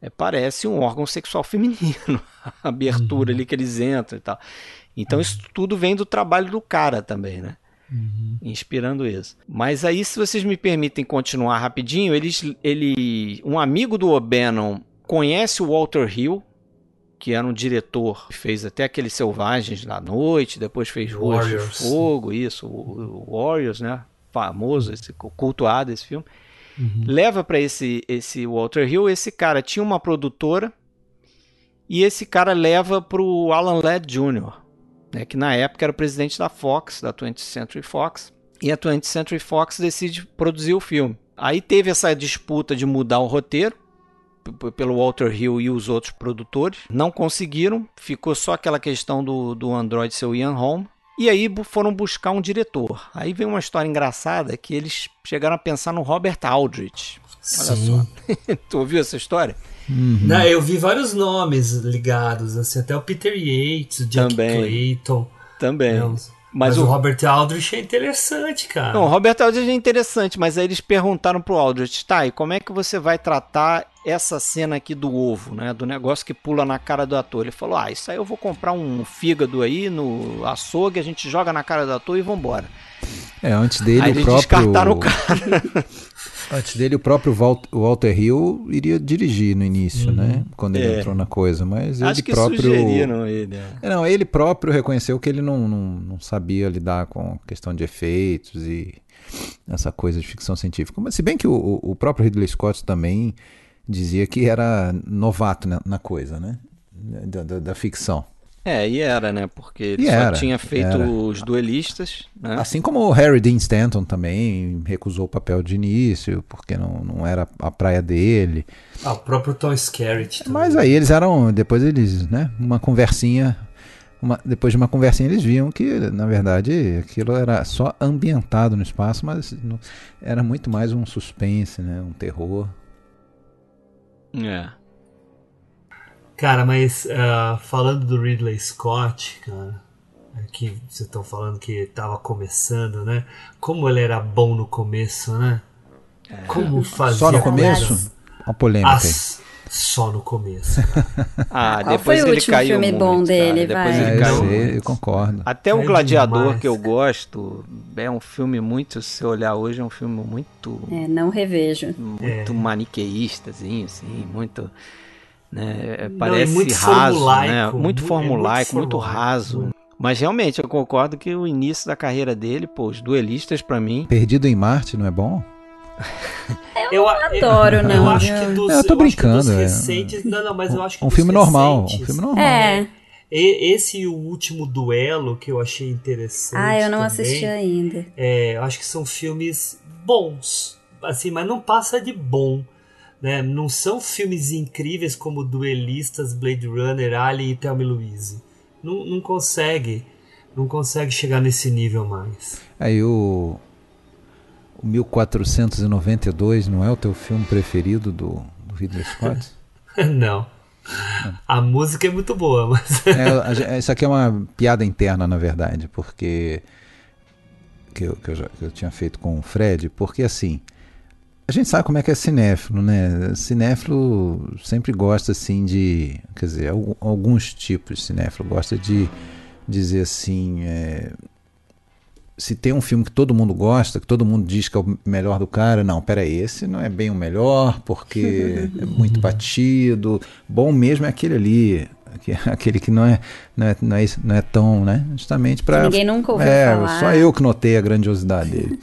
é, parece um órgão sexual feminino. *laughs* A abertura uhum. ali que eles entram e tal. Então isso tudo vem do trabalho do cara também, né? Uhum. Inspirando isso. Mas aí, se vocês me permitem continuar rapidinho, eles, ele, um amigo do O'Bannon conhece o Walter Hill, que era um diretor que fez até aqueles Selvagens da Noite, depois fez Ruas de Fogo, isso, o, o, Warriors, né? Famoso, esse, cultuado esse filme. Uhum. Leva para esse, esse Walter Hill, esse cara tinha uma produtora e esse cara leva para o Alan Ladd Jr., né, que na época era o presidente da Fox, da 20th Century Fox, e a 20th Century Fox decide produzir o filme. Aí teve essa disputa de mudar o roteiro, pelo Walter Hill e os outros produtores. Não conseguiram, ficou só aquela questão do, do Android ser o Ian Holm. E aí foram buscar um diretor. Aí vem uma história engraçada que eles chegaram a pensar no Robert Aldrich. Olha Sim. só. *laughs* tu ouviu essa história? Uhum. Não, eu vi vários nomes ligados, assim, até o Peter Yates, o Jack Também. Clayton. Também. É, mas, mas o... o Robert Aldrich é interessante, cara. Não, o Robert Aldrich é interessante, mas aí eles perguntaram pro Aldrich, tá, e como é que você vai tratar essa cena aqui do ovo, né? Do negócio que pula na cara do ator. Ele falou, ah, isso aí eu vou comprar um fígado aí no açougue, a gente joga na cara do ator e vambora. É, antes dele aí o próprio... descartaram o cara. *laughs* Antes dele, o próprio Walter Hill iria dirigir no início, né? uhum. né? Quando ele é. entrou na coisa, mas Acho ele próprio. Não, ele, é. é. não, ele próprio reconheceu que ele não, não, não sabia lidar com questão de efeitos e essa coisa de ficção científica. Mas se bem que o, o próprio Ridley Scott também dizia que era novato na, na coisa, né? Da, da, da ficção. É, e era, né? Porque ele e só era, tinha feito era. os duelistas. Né? Assim como o Harry Dean Stanton também recusou o papel de início, porque não, não era a praia dele. Ah, o próprio Tom Skerritt. Também. Mas aí eles eram, depois eles, né? Uma conversinha. Uma, depois de uma conversinha eles viam que, na verdade, aquilo era só ambientado no espaço, mas não, era muito mais um suspense, né? Um terror. É. Cara, mas uh, falando do Ridley Scott, cara, é que vocês estão falando que estava começando, né? Como ele era bom no começo, né? É. Como fazia. Só no começo? Uma polêmica. As... Só no começo. *laughs* ah, Qual depois foi o último caiu filme muito, bom dele, cara. Depois vai. ele caiu. É, eu, eu concordo. Até o é Gladiador demais. que eu gosto é um filme muito, se olhar hoje é um filme muito. É, não revejo. Muito é. maniqueístazinho, assim, muito né? Parece Não, muito raso, né? Muito formulaico, muito, muito, raso. Mas realmente eu concordo que o início da carreira dele, pô, os duelistas para mim. Perdido em Marte, não é bom? *laughs* Eu, eu adoro, não. *laughs* Eu acho que dos, eu tô brincando. Eu é. recentes, não, não, mas eu acho que um filme recentes, normal, um filme normal. É. Esse e o último duelo que eu achei interessante. Ah, eu não também, assisti ainda. É, eu acho que são filmes bons assim, mas não passa de bom. Né? Não são filmes incríveis como Duelistas, Blade Runner, Alien e Thelma Louise. Não, não consegue. Não consegue chegar nesse nível mais. Aí o, o 1492 não é o teu filme preferido do, do Ridley Scott? *laughs* não. A música é muito boa, mas. *laughs* é, isso aqui é uma piada interna, na verdade, porque. Que eu, que eu, já, que eu tinha feito com o Fred, porque assim. A gente sabe como é que é cinéfilo, né? Cinéfilo sempre gosta assim de. Quer dizer, alguns tipos de cinéfilo gosta de dizer assim. É, se tem um filme que todo mundo gosta, que todo mundo diz que é o melhor do cara, não, peraí, esse não é bem o melhor, porque é *laughs* muito batido. Bom mesmo é aquele ali, *laughs* aquele que não é, não é, não é, não é tão, né? Justamente para. Ninguém nunca ouviu é, falar. Só eu que notei a grandiosidade dele.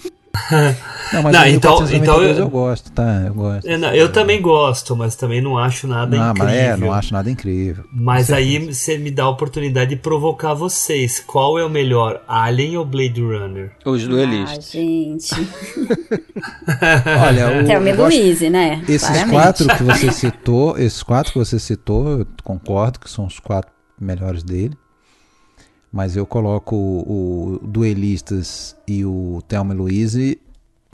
Não, mas não, então, então eu, eu gosto, tá? Eu gosto. Eu, eu também gosto, mas também não acho nada não, incrível. Mas é, não acho nada incrível. Mas aí você me dá a oportunidade de provocar vocês. Qual é o melhor, Alien ou Blade Runner? Os duelistas. Ah, gente. *laughs* Olha, o, Thelma Louise, né? Esses Claramente. quatro que você citou, esses quatro que você citou, eu concordo que são os quatro melhores dele mas eu coloco o, o Duelistas e o Thelma e Louise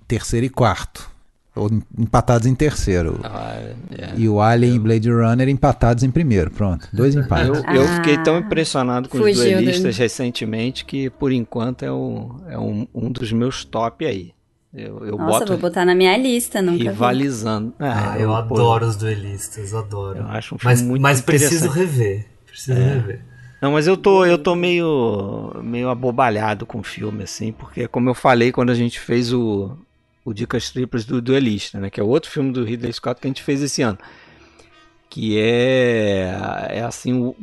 terceiro e quarto. Ou empatados em terceiro. Ah, é. E o Alien eu... e Blade Runner empatados em primeiro. Pronto, dois empates. Eu, eu fiquei tão ah, impressionado com os duelistas do... recentemente que, por enquanto, é, o, é um, um dos meus top aí. Eu, eu Nossa, vou botar na minha lista, nunca Rivalizando. Ah, ah, eu, eu adoro os duelistas, adoro. Eu acho um filme mas, muito Mas preciso rever. Preciso é. rever. Não, mas eu tô, eu tô meio, meio abobalhado com o filme, assim, porque como eu falei quando a gente fez o, o Dicas Triplas do Duelista, né? Que é outro filme do Ridley Scott que a gente fez esse ano. Que é, é assim, o,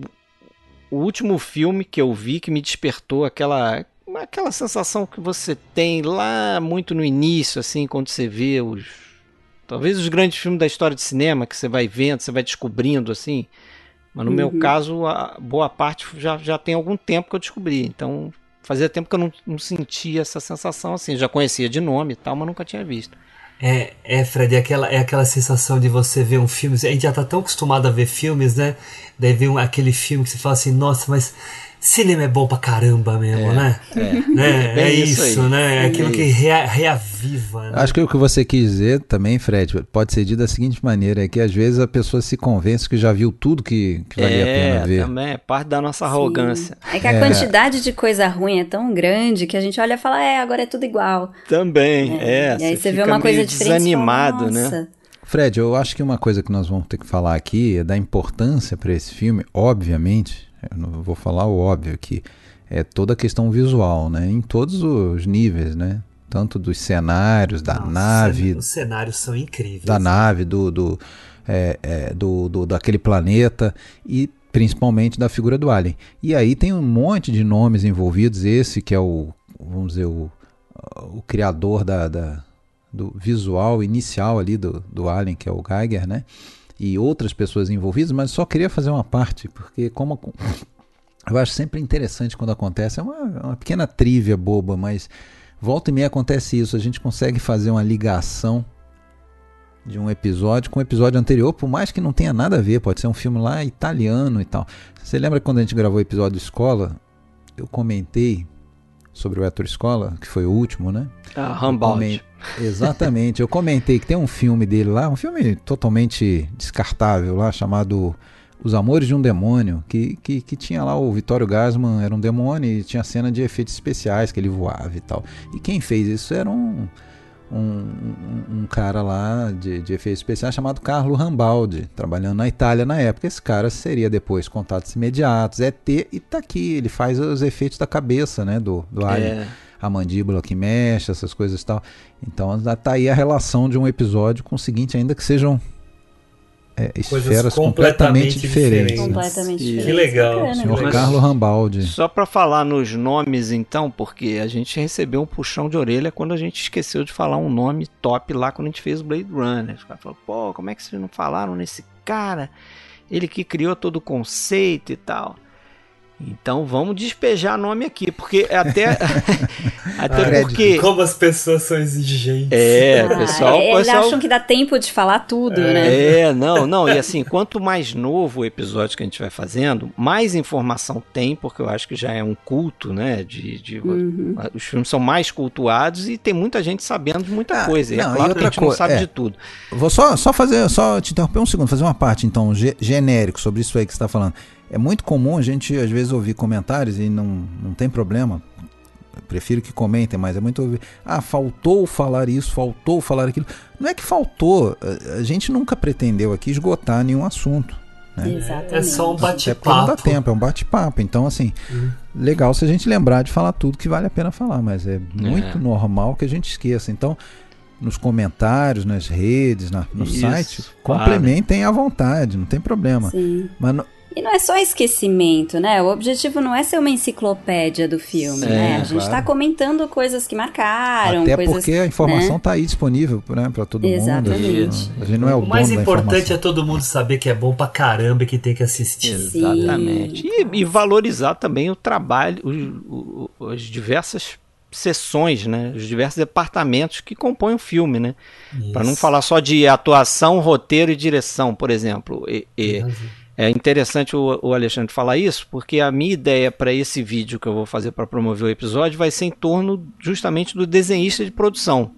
o último filme que eu vi que me despertou aquela, aquela sensação que você tem lá muito no início, assim, quando você vê os... Talvez os grandes filmes da história de cinema que você vai vendo, você vai descobrindo, assim mas no uhum. meu caso, a boa parte já, já tem algum tempo que eu descobri. Então, fazia tempo que eu não, não sentia essa sensação assim. Já conhecia de nome e tal, mas nunca tinha visto. É, é, Fred, é aquela, é aquela sensação de você ver um filme. A gente já tá tão acostumado a ver filmes, né? Daí vem um, aquele filme que você fala assim, nossa, mas cinema é bom pra caramba mesmo, é, né? É, né? é isso, isso né? É aquilo que rea, reaviva. Né? Acho que o que você quis dizer também, Fred, pode ser dito da seguinte maneira: é que às vezes a pessoa se convence que já viu tudo que, que valia a pena é, ver. Também é parte da nossa arrogância. Sim. É que a quantidade de coisa ruim é tão grande que a gente olha e fala, é, agora é tudo igual. Também, é. e aí você vê uma coisa diferente. Desanimado, fala, né? Fred, eu acho que uma coisa que nós vamos ter que falar aqui é da importância para esse filme, obviamente, eu não vou falar o óbvio aqui, é toda a questão visual, né? Em todos os níveis, né? Tanto dos cenários, da Nossa, nave. Os cenários são incríveis. Da né? nave, do, do, é, é, do, do, daquele planeta e principalmente da figura do Alien. E aí tem um monte de nomes envolvidos. Esse que é o, vamos dizer, o, o criador da, da do visual inicial ali do, do Alien, que é o Geiger, né? E outras pessoas envolvidas, mas só queria fazer uma parte, porque como *coughs* eu acho sempre interessante quando acontece, é uma, uma pequena trívia boba, mas volta e meia acontece isso, a gente consegue fazer uma ligação de um episódio com o um episódio anterior, por mais que não tenha nada a ver, pode ser um filme lá italiano e tal. Você lembra quando a gente gravou o episódio Escola? Eu comentei sobre o Héctor Escola, que foi o último, né? Ah, Rambaldi. Exatamente. Eu comentei que tem um filme dele lá, um filme totalmente descartável lá, chamado Os Amores de um Demônio, que, que, que tinha lá o Vitório Gasman, era um demônio e tinha cena de efeitos especiais que ele voava e tal. E quem fez isso era um, um, um, um cara lá de, de efeitos especiais chamado Carlo Rambaldi, trabalhando na Itália na época. Esse cara seria depois Contatos Imediatos, ET, e tá aqui, ele faz os efeitos da cabeça, né, do, do é. alien. A mandíbula que mexe, essas coisas e tal. Então tá aí a relação de um episódio com o seguinte, ainda que sejam é, esferas completamente, diferentes. Completamente diferentes. Que legal. Bacana, Senhor Mas, Carlos Rambaldi. Só para falar nos nomes, então, porque a gente recebeu um puxão de orelha quando a gente esqueceu de falar um nome top lá quando a gente fez o Blade Runner. Os caras falaram, pô, como é que vocês não falaram nesse cara? Ele que criou todo o conceito e tal. Então vamos despejar nome aqui, porque até *laughs* *laughs* até porque como as pessoas são exigentes. É, Ah, pessoal, eles pessoal acham que dá tempo de falar tudo, né? É, não, não, e assim, quanto mais novo o episódio que a gente vai fazendo, mais informação tem, porque eu acho que já é um culto, né? De, de- Uhum. os filmes são mais cultuados e tem muita gente sabendo de muita Ah, coisa. E é não, e claro que a outra gente não coi- sabe é. de tudo. Vou só, só fazer, só te interromper um segundo, fazer uma parte então, ge- genérico sobre isso aí que você está falando. É muito comum a gente às vezes ouvir comentários e não, não tem problema. Eu prefiro que comentem, mas é muito ouvir. Ah, faltou falar isso, faltou falar aquilo. Não é que faltou, a- gente nunca pretendeu aqui esgotar nenhum assunto. Né? Exatamente. É só um porque não dá bate-papo. tempo, é um bate-papo. Então, assim, legal se a gente lembrar de falar tudo que vale a pena falar, mas é muito normal que a gente esqueça. Então, nos comentários, nas redes, na- no Isso, site, claro. complementem à vontade, não tem problema. Sim. Mas E não é só esquecimento, né? O objetivo não é ser uma enciclopédia do filme, Sim, né? A gente claro. tá comentando coisas que marcaram, até coisas, porque a informação né? está aí disponível né, para todo mundo. Exatamente. A gente não é o, O mais importante é informação. todo mundo saber que é bom pra caramba e que tem que assistir. Exatamente. E, e valorizar também o trabalho, o- o- as diversas sessões, né? Os diversos departamentos que compõem o filme, né? Para não falar só de atuação, roteiro e direção, por exemplo. E- e- é interessante o, o Alexandre falar isso, porque a minha ideia para esse vídeo que eu vou fazer para promover o episódio vai ser em torno justamente do desenhista de produção.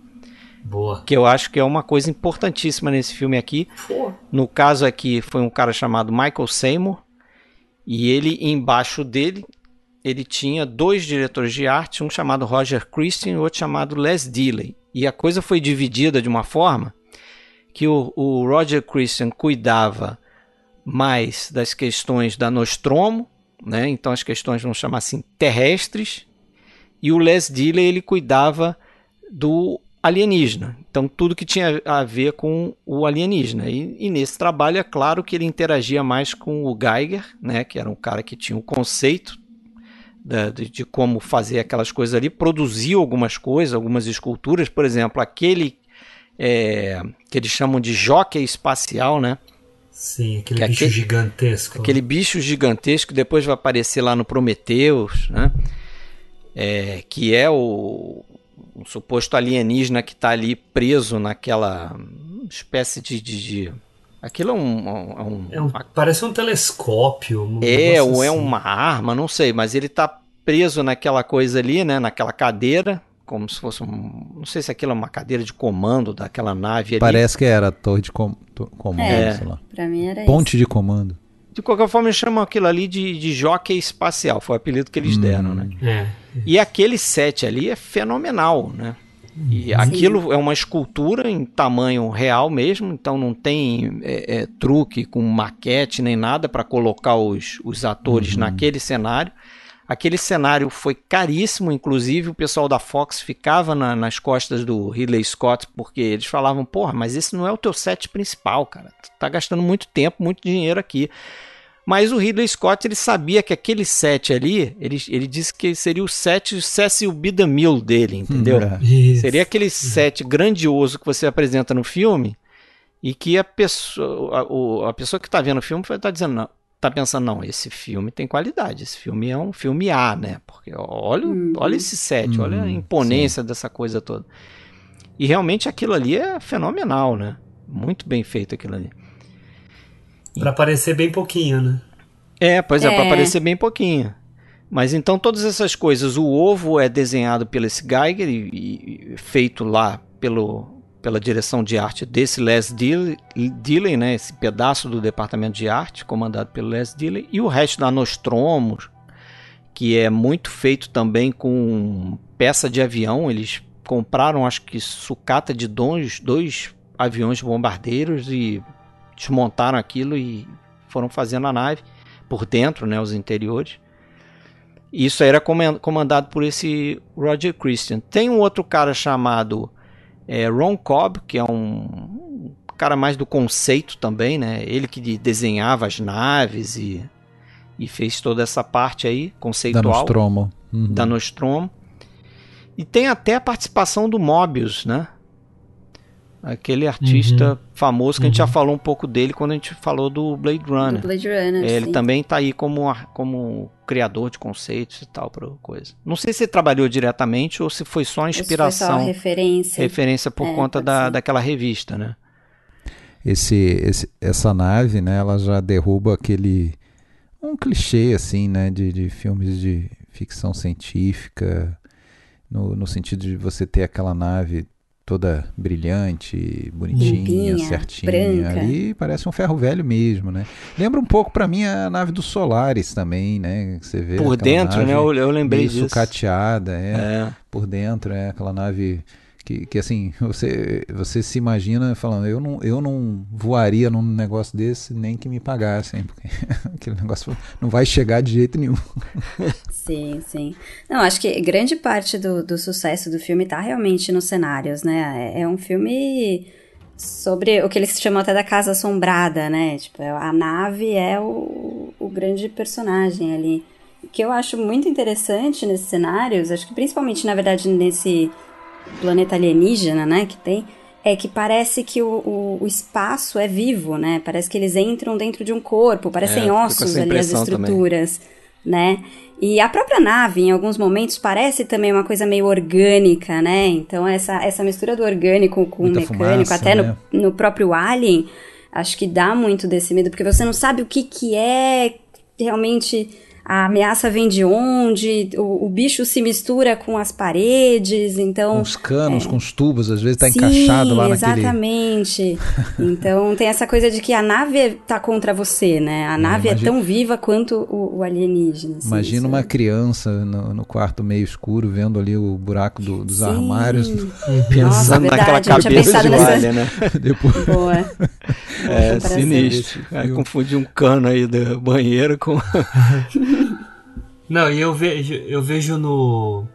Boa. Que eu acho que é uma coisa importantíssima nesse filme aqui. No caso aqui foi um cara chamado Michael Seymour. E ele, embaixo dele, ele tinha dois diretores de arte, um chamado Roger Christian e outro chamado Les Dilley. E a coisa foi dividida de uma forma que o, o Roger Christian cuidava mais das questões da Nostromo, né? então as questões, vamos chamar assim, terrestres, e o Les Dilley ele cuidava do alienígena. Então tudo que tinha a ver com o alienígena. E, e nesse trabalho é claro que ele interagia mais com o Geiger, né, que era um cara que tinha o conceito da- de, de como fazer aquelas coisas ali, produziu algumas coisas, algumas esculturas, por exemplo, aquele é, que eles chamam de jockey espacial, né? Sim, aquele Que bicho aquele- gigantesco. Aquele bicho gigantesco que depois vai aparecer lá no Prometheus, né? É, que é o, o suposto alienígena que está ali preso naquela espécie de. de, de- aquilo é um. é um- É um- parece um telescópio. um é, ou é assim. uma arma, não sei, mas ele tá preso naquela coisa ali, né? Naquela cadeira, como se fosse um. Não sei se aquilo é uma cadeira de comando daquela nave ali. Parece que era a torre de com- to- comando, É. sei lá. Pra mim era Ponte de comando. De qualquer forma, eles chamam aquilo ali de, de jockey espacial, foi o apelido que eles deram, né? É. E aquele set ali é fenomenal, né? E aquilo é uma escultura em tamanho real mesmo, então não tem é, é, truque com maquete nem nada para colocar os, os atores naquele cenário. Aquele cenário foi caríssimo, inclusive o pessoal da Fox ficava na- nas costas do Ridley Scott, porque eles falavam, porra, mas esse não é o teu set principal, cara. Tu tá gastando muito tempo, muito dinheiro aqui. Mas o Ridley Scott ele sabia que aquele set ali, ele, ele disse que seria o set Cecil B. DeMille dele, entendeu? É. Isso. Seria aquele set grandioso que você apresenta no filme e que a pessoa, a, a pessoa que está vendo o filme vai estar dizendo, não, tá pensando, não, esse filme tem qualidade, esse filme é um filme A, né? Porque olha, o- olha esse set, olha a Hum, imponência dessa coisa toda. E realmente aquilo ali é fenomenal, né? Muito bem feito aquilo ali. Pra aparecer bem pouquinho, né? É, pois é, É. para aparecer bem pouquinho. Mas então todas essas coisas, o ovo é desenhado pelo esse Geiger e, e feito lá pelo, pela direção de arte desse Les Dilley, né, esse pedaço do departamento de arte comandado pelo Les Dilley e o resto da Nostromo, que é muito feito também com peça de avião, eles compraram acho que sucata de dois, dois aviões bombardeiros e desmontaram aquilo e foram fazendo a nave por dentro, né, os interiores. Isso era comandado por esse Roger Christian. Tem um outro cara chamado é, Ron Cobb, que é um cara mais do conceito também, né? Ele que de- desenhava as naves e, e fez toda essa parte aí Da conceitual Nostromo. Uhum. da Nostromo. E tem até a participação do Mobius, né? Aquele artista Uhum. famoso que a gente Uhum. já falou um pouco dele quando a gente falou do Blade Runner. Do Blade Runner, Ele sim. também tá aí como, como criador de conceitos e tal para coisa. Não sei se trabalhou diretamente ou se foi só se foi inspiração, só referência. referência por É, conta da, ser. daquela revista, né? Esse, esse- essa nave, né, ela já derruba aquele um clichê assim, né, de, de filmes de ficção científica, no, no sentido de você ter aquela nave toda brilhante, bonitinha, Limpinha, certinha, branca. ali parece um ferro velho mesmo, né? Lembra um pouco pra mim a nave do Solaris também, né? que Você vê Por dentro, nave né? Eu, eu lembrei meio disso. sucateada, é É. por dentro, é aquela nave que, que assim, você, você se imagina falando, eu não, eu não voaria num negócio desse nem que me pagassem, porque *laughs* aquele negócio não vai chegar de jeito nenhum. *laughs* Sim, sim. Não, acho que grande parte do, do sucesso do filme tá realmente nos cenários, né? É, é um filme sobre o que eles chamam até da casa assombrada, né? Tipo, a nave é o, o grande personagem ali. O que eu acho muito interessante nesses cenários, acho que principalmente, na verdade, nesse planeta alienígena, né, que tem, é que parece que o, o, o espaço é vivo, né? Parece que eles entram dentro de um corpo, parecem É, ossos ali as impressão também. estruturas, né? E a própria nave, em alguns momentos, parece também uma coisa meio orgânica, né? Então, essa, essa mistura do orgânico com o Muita mecânico, fumaça, até né? no, no próprio Alien, acho que dá muito desse medo, porque você não sabe o que, que é realmente a ameaça vem de onde, o, o bicho se mistura com as paredes, então... Com os canos, com os tubos, às vezes tá Sim, encaixado lá naquele... exatamente. *laughs* então tem essa coisa de que a nave tá contra você, né? A nave é, imagina- tão viva quanto o, o alienígena. assim, Imagina isso uma é- criança no, no quarto meio escuro, vendo ali o buraco do- dos Sim. armários. Pensando Nossa, naquela cabeça de nessa- alien, né? *laughs* Depois, Boa. É sinistro. Aí confunde um cano aí do banheiro com. *laughs* Não, e eu vejo, eu vejo no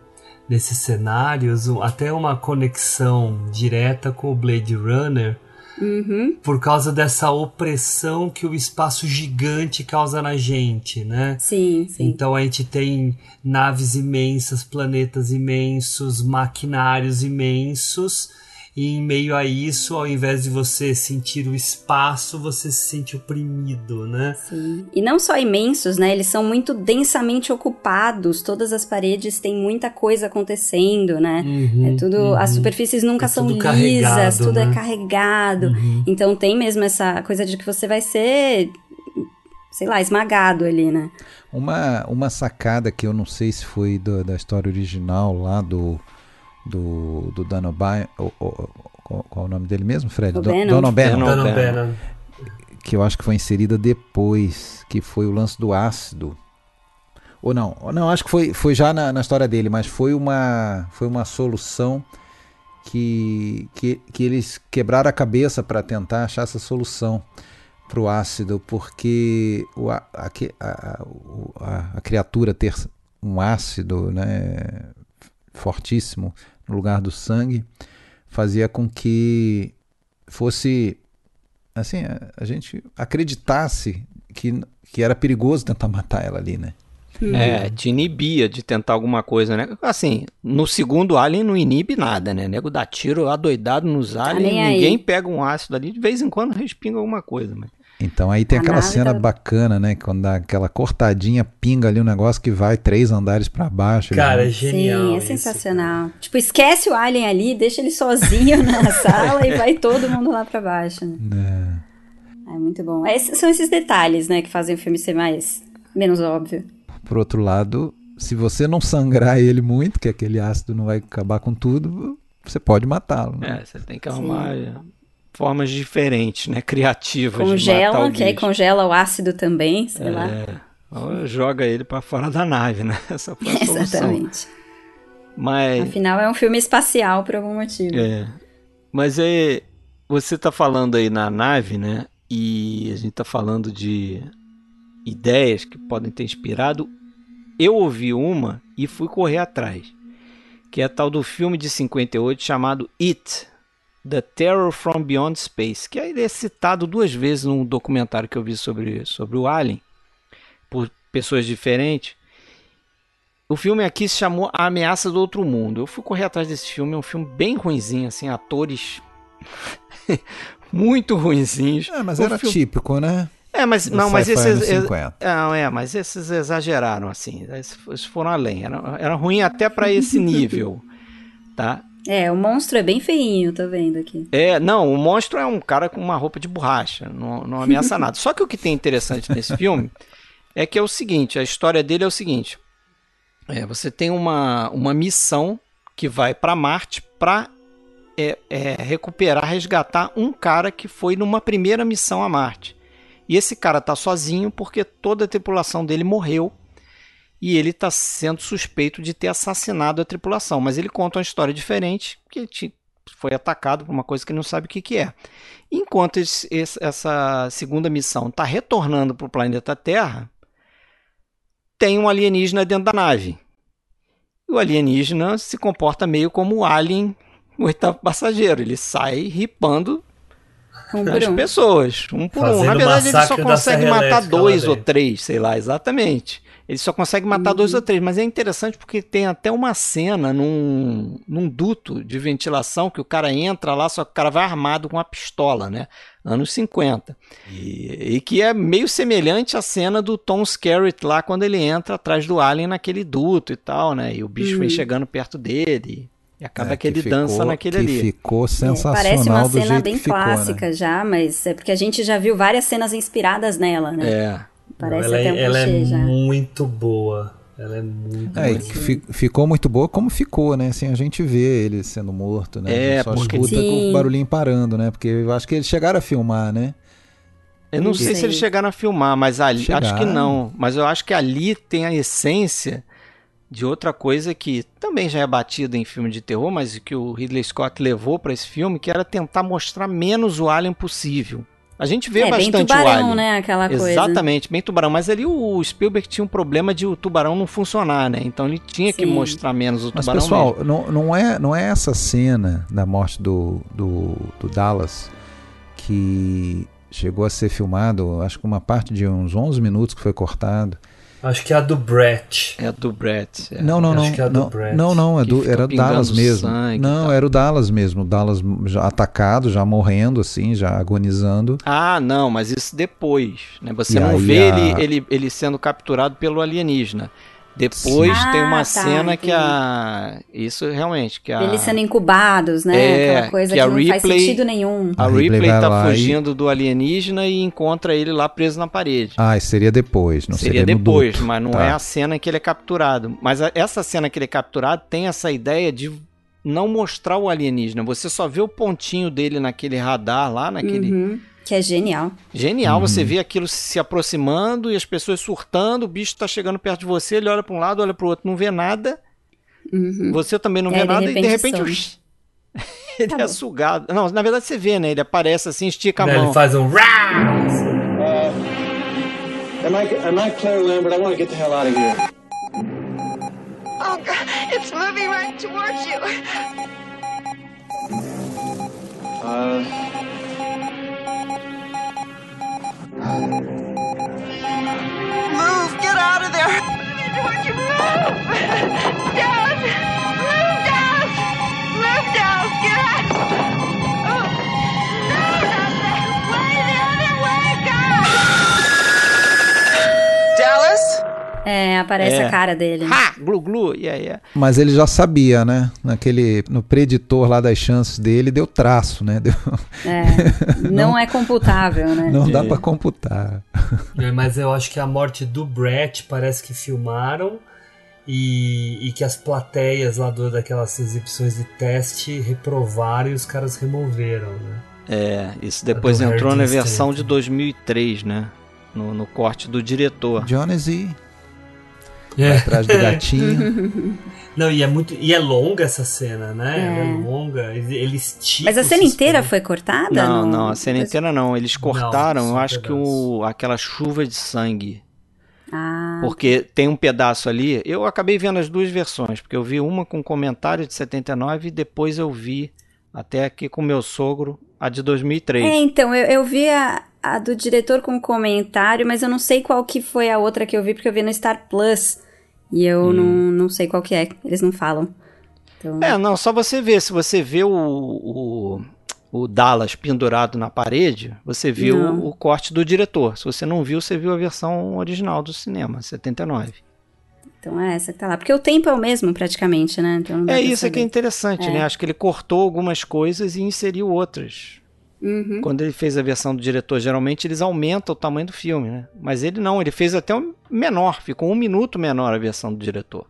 nesses cenários até uma conexão direta com o Blade Runner Uhum. por causa dessa opressão que o espaço gigante causa na gente, né? Sim, sim. Então a gente tem naves imensas, planetas imensos, maquinários imensos, e em meio a isso, ao invés de você sentir o espaço, você se sente oprimido, né? Sim. E não só imensos, né? Eles são muito densamente ocupados. Todas as paredes têm muita coisa acontecendo, né? Uhum, é tudo. uhum. As superfícies nunca É são tudo lisas, tudo né? é carregado. Uhum. Então tem mesmo essa coisa de que você vai ser, sei lá, esmagado ali, né? Uma, uma sacada que eu não sei se foi do- da história original lá do do, do Dan O'Brien, qual, qual é o nome dele mesmo, Fred? Don O'Bannon, que eu acho que foi inserida depois, que foi o lance do ácido. Ou não, ou não, acho que foi, foi já na, na história dele, mas foi uma, foi uma solução que, que, que eles quebraram a cabeça para tentar achar essa solução para o ácido, porque o, a, a, a- a criatura ter um ácido né, fortíssimo no lugar do sangue fazia com que fosse assim a, a gente acreditasse que, que era perigoso tentar matar ela ali, né? É, te inibia de tentar alguma coisa, né? Assim, no segundo Alien não inibe nada, né? Nego dá tiro adoidado nos aliens, nem aí. ninguém pega um ácido ali, de vez em quando respinga alguma coisa, mas. Então aí tem A aquela cena tá- bacana, né? Quando dá aquela cortadinha, pinga ali um negócio que vai três andares para baixo. Cara, é genial. Sim, é isso, sensacional. Tipo, esquece o alien ali, deixa ele sozinho na *laughs* sala e vai todo mundo lá pra baixo. Né? né? É muito bom. Esses- são esses detalhes, né, que fazem o filme ser mais menos óbvio. Por outro lado, se você não sangrar ele muito, que aquele ácido não vai acabar com tudo, você pode matá-lo. Né? É, você tem que arrumar é, formas diferentes, né? Criativas. de matar Congela, o que aí congela o ácido também, sei lá. É, ou joga ele pra fora da nave, né? *laughs* Essa foi a solução. Exatamente. Mas. Afinal, é um filme espacial por algum motivo. É. Mas é. Você tá falando aí na nave, né? E a gente tá falando de ideias que podem ter inspirado. Eu ouvi uma e fui correr atrás. Que é a tal do filme de 58 chamado It. The Terror from Beyond Space. Que ele é citado duas vezes num documentário que eu vi sobre, sobre o Alien. Por pessoas diferentes. O filme aqui se chamou A Ameaça do Outro Mundo. Eu fui correr atrás desse filme, é um filme bem ruinzinho, assim, atores *laughs* muito ruinzinhos. É, mas O era filme- típico, né? É, mas não, mas esses anos ex- 50. não, é, mas esses exageraram assim, esses foram além. Era, era ruim até pra esse nível, tá? É, o monstro é bem feinho, tô vendo aqui. É, não, o monstro é um cara com uma roupa de borracha, não, não ameaça nada. Só que o que tem interessante nesse filme é que é o seguinte, a história dele é o seguinte: é, você tem uma, uma missão que vai pra Marte pra é, é, recuperar, resgatar um cara que foi numa primeira missão a Marte. E esse cara tá sozinho porque toda a tripulação dele morreu e ele está sendo suspeito de ter assassinado a tripulação. Mas ele conta uma história diferente, que foi atacado por uma coisa que ele não sabe o que, que é. Enquanto esse- essa segunda missão está retornando para o planeta Terra, tem um alienígena dentro da nave. E o alienígena se comporta meio como o Alien, o oitavo passageiro. Ele sai ripando Um as um. pessoas, um por um. Fazendo Na verdade, ele só consegue matar dois ou três, sei lá, exatamente. Ele só consegue matar Uhum. dois ou três, mas é interessante porque tem até uma cena num, num duto de ventilação que o cara entra lá, só que o cara vai armado com uma pistola, né? Anos 50. E, e que é meio semelhante à cena do Tom Skerritt lá quando ele entra atrás do Alien naquele duto e tal, né? E o bicho vem chegando perto dele e acaba É, que ele ficou- dança naquele que ali. ficou É, sensacional parece uma cena bem ficou, clássica né? já, mas é porque a gente já viu várias cenas inspiradas nela, né? É. Parece ela, até é, um ela é já. muito boa. Ela é muito É, e boa. ficou muito boa como ficou, né? Assim, a gente vê ele sendo morto, né? A É, gente só porque- escuta Sim. o barulhinho parando, né? Porque eu acho que eles chegaram a filmar, né? Eu não Não sei se sei. eles chegaram a filmar, mas ali acho que Chegaram. não. Mas eu acho que ali tem a essência de outra coisa que também já é batida em filme de terror, mas que o Ridley Scott levou para esse filme, que era tentar mostrar menos o Alien possível. A gente vê é, bem bastante o tubarão, Alien. né? Aquela coisa. Exatamente, bem tubarão. Mas ali o Spielberg tinha um problema de o tubarão não funcionar, né? Então ele tinha que Sim. mostrar menos o Mas, tubarão pessoal, mesmo. não, não, é, não é essa cena da morte do, do, do Dallas que chegou a ser filmado, acho que uma parte de uns 11 minutos que foi cortado. Acho que é a do Brett. É do Brett. é. Não, não, Acho não. que é a do não, Brett. não, não, é do, era Dallas mesmo. Não, era o Dallas mesmo. O Dallas já atacado, já morrendo, assim, já agonizando. Ah, não, mas isso depois, né? Você E não aí vê a- ele, ele, ele sendo capturado pelo alienígena. Depois Sim. tem uma Ah, tá, cena que a isso realmente que a Eles sendo incubados, né? É, Aquela coisa que que, a não faz Ripley- sentido nenhum. a A Ripley tá lá e- fugindo do alienígena e encontra ele lá preso na parede. Ah, isso seria depois, não Seria, seria, depois, mas não Tá. é a cena que ele é capturado. Mas a- essa cena que ele é capturado tem essa ideia de não mostrar o alienígena. Você só vê o pontinho dele naquele radar lá, naquele Uhum, que é genial. Genial, Uhum. você vê aquilo se aproximando e as pessoas surtando, o bicho tá chegando perto de você, ele olha para um lado, olha pro outro, não vê nada. Uhum. Você também não É, vê nada e de repente some. *laughs* ele é Acabou. sugado. Não, na verdade você vê, né? Ele aparece assim, estica a Né, mão. Ele faz um rau! Am I, am I Claire Lambert? I want to get the hell out of here. Oh, God, it's moving right towards you. Uh, Move, get out of there. Towards you, move. Dallas, move, Dallas. Move, Dallas, get out. É, aparece É. a cara dele. Ha! Glu glu! E aí? é. Mas ele já sabia, né? Naquele, no preditor lá das chances dele, deu traço, né? Deu- É, *laughs* não, é computável, né? não dá pra computar. É, Mas eu acho que a morte do Brett parece que filmaram e, e que as plateias lá do, daquelas exibições de teste reprovaram e os caras removeram, né? É, isso depois entrou na versão de 2003, né? No, no corte do diretor. Jonesy É. atrás do *laughs* gatinho. Não, e é muito. E é longa essa cena, né? É. Ela é longa. Ele, ele estica. Mas a cena inteira foi cortada? Não, não, a cena inteira não. Eles cortaram, só eu acho que o, aquela chuva de sangue. Ah, Porque tem um pedaço ali. Eu acabei vendo as duas versões, porque eu vi uma com comentário de 79 e depois eu vi até aqui com meu sogro a de 2003. É, então, eu, eu vi a, a do diretor com comentário, mas eu não sei qual que foi a outra que eu vi, porque eu vi no Star Plus. E eu Hum. não, não sei qual que é, eles não falam. Então, É, não, só você ver. Se você vê o, o- o Dallas pendurado na parede, você viu Não. o corte do diretor. Se você não viu, você viu a versão original do cinema, 79. Então é essa que tá lá. Porque o tempo é o mesmo, praticamente, né? Então É isso que é interessante, É. né? Acho que ele cortou algumas coisas e inseriu outras. Uhum. Quando ele fez a versão do diretor, geralmente eles aumentam o tamanho do filme, né? Mas ele não, ele fez até um menor, ficou um minuto menor a versão do diretor.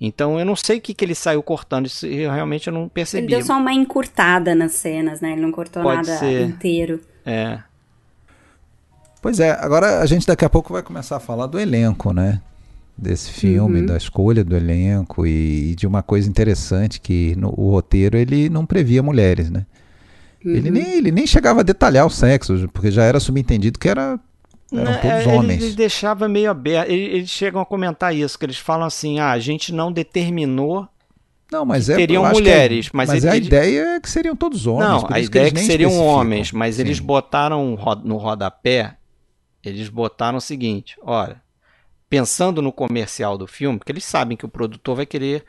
Então eu não sei o que, que ele saiu cortando, isso eu realmente eu não Ele percebi. deu só uma encurtada nas cenas, né? Ele não cortou Pode nada ser. inteiro. É. Pois é, agora a gente daqui a pouco vai começar a falar do elenco, né? Desse filme, Uhum. da escolha do elenco e, e de uma coisa interessante que no, o roteiro ele não previa mulheres, né? Ele, Uhum. nem, ele nem chegava a detalhar o sexo, porque já era subentendido que era, eram Né, todos é, ele- homens. Ele, deixava meio aberto. ele- Eles chegam a comentar isso, que eles falam assim: ah, a gente não determinou. Não, mas que é, teriam que mulheres, é, mas mas ele- a ele- ideia é que seriam todos homens. não, a ideia é eles que seriam homens, mas Sim. eles botaram no rodapé, eles botaram o seguinte: olha, pensando no comercial do filme, porque eles sabem que o produtor vai querer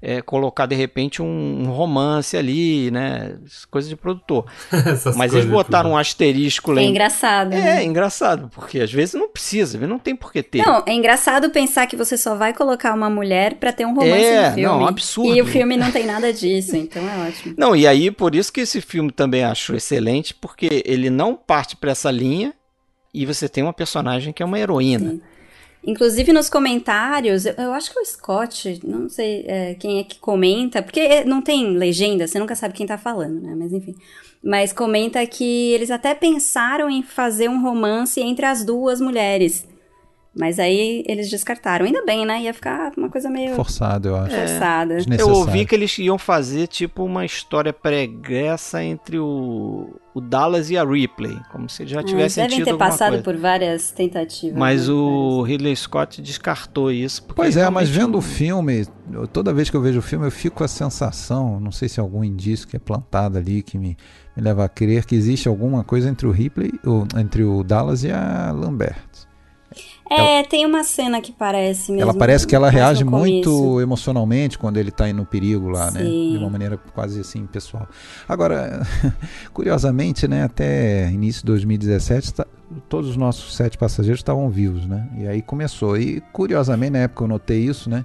é, colocar de repente um, um romance ali, né? Coisa de produtor. *laughs* Mas eles botaram um asterisco lá. É engraçado. É, né? engraçado, porque às vezes não precisa, não tem por que ter. Não, é engraçado pensar que você só vai colocar uma mulher pra ter um romance É, no filme. não, absurdo. E o filme não tem nada disso, então é ótimo. Não, e aí por isso que esse filme também acho excelente, porque ele não parte pra essa linha e você tem uma personagem que é uma heroína. Inclusive nos comentários, eu, eu acho que é o Scott, não sei é, quem é que comenta, porque não tem legenda, você nunca sabe quem tá falando, né? Mas enfim. Mas comenta que eles até pensaram em fazer um romance entre as duas mulheres. Mas aí eles descartaram. Ainda bem, né? Ia ficar uma coisa meio Forçado, eu acho. forçada. Eu ouvi que eles iam fazer tipo uma história pregressa entre o, o Dallas e a Ripley, como se já tivessem devem tido ter alguma passado coisa. por várias tentativas. Mas né? o Ridley Scott descartou isso. Pois é, mas vendo o filme, toda vez que eu vejo o filme, eu fico com a sensação, não sei se é algum indício que é plantado ali que me, me leva a crer que existe alguma coisa entre o Ripley, ou, entre o Dallas e a Lambert. É, tem uma cena que parece mesmo. ela parece que ela reage muito emocionalmente quando ele está no perigo lá, né? Sim. De uma maneira quase assim pessoal. Agora, *laughs* curiosamente, né? Até início de 2017, tá- todos os nossos sete passageiros estavam vivos, né? E aí começou. E curiosamente, na época eu notei isso, né?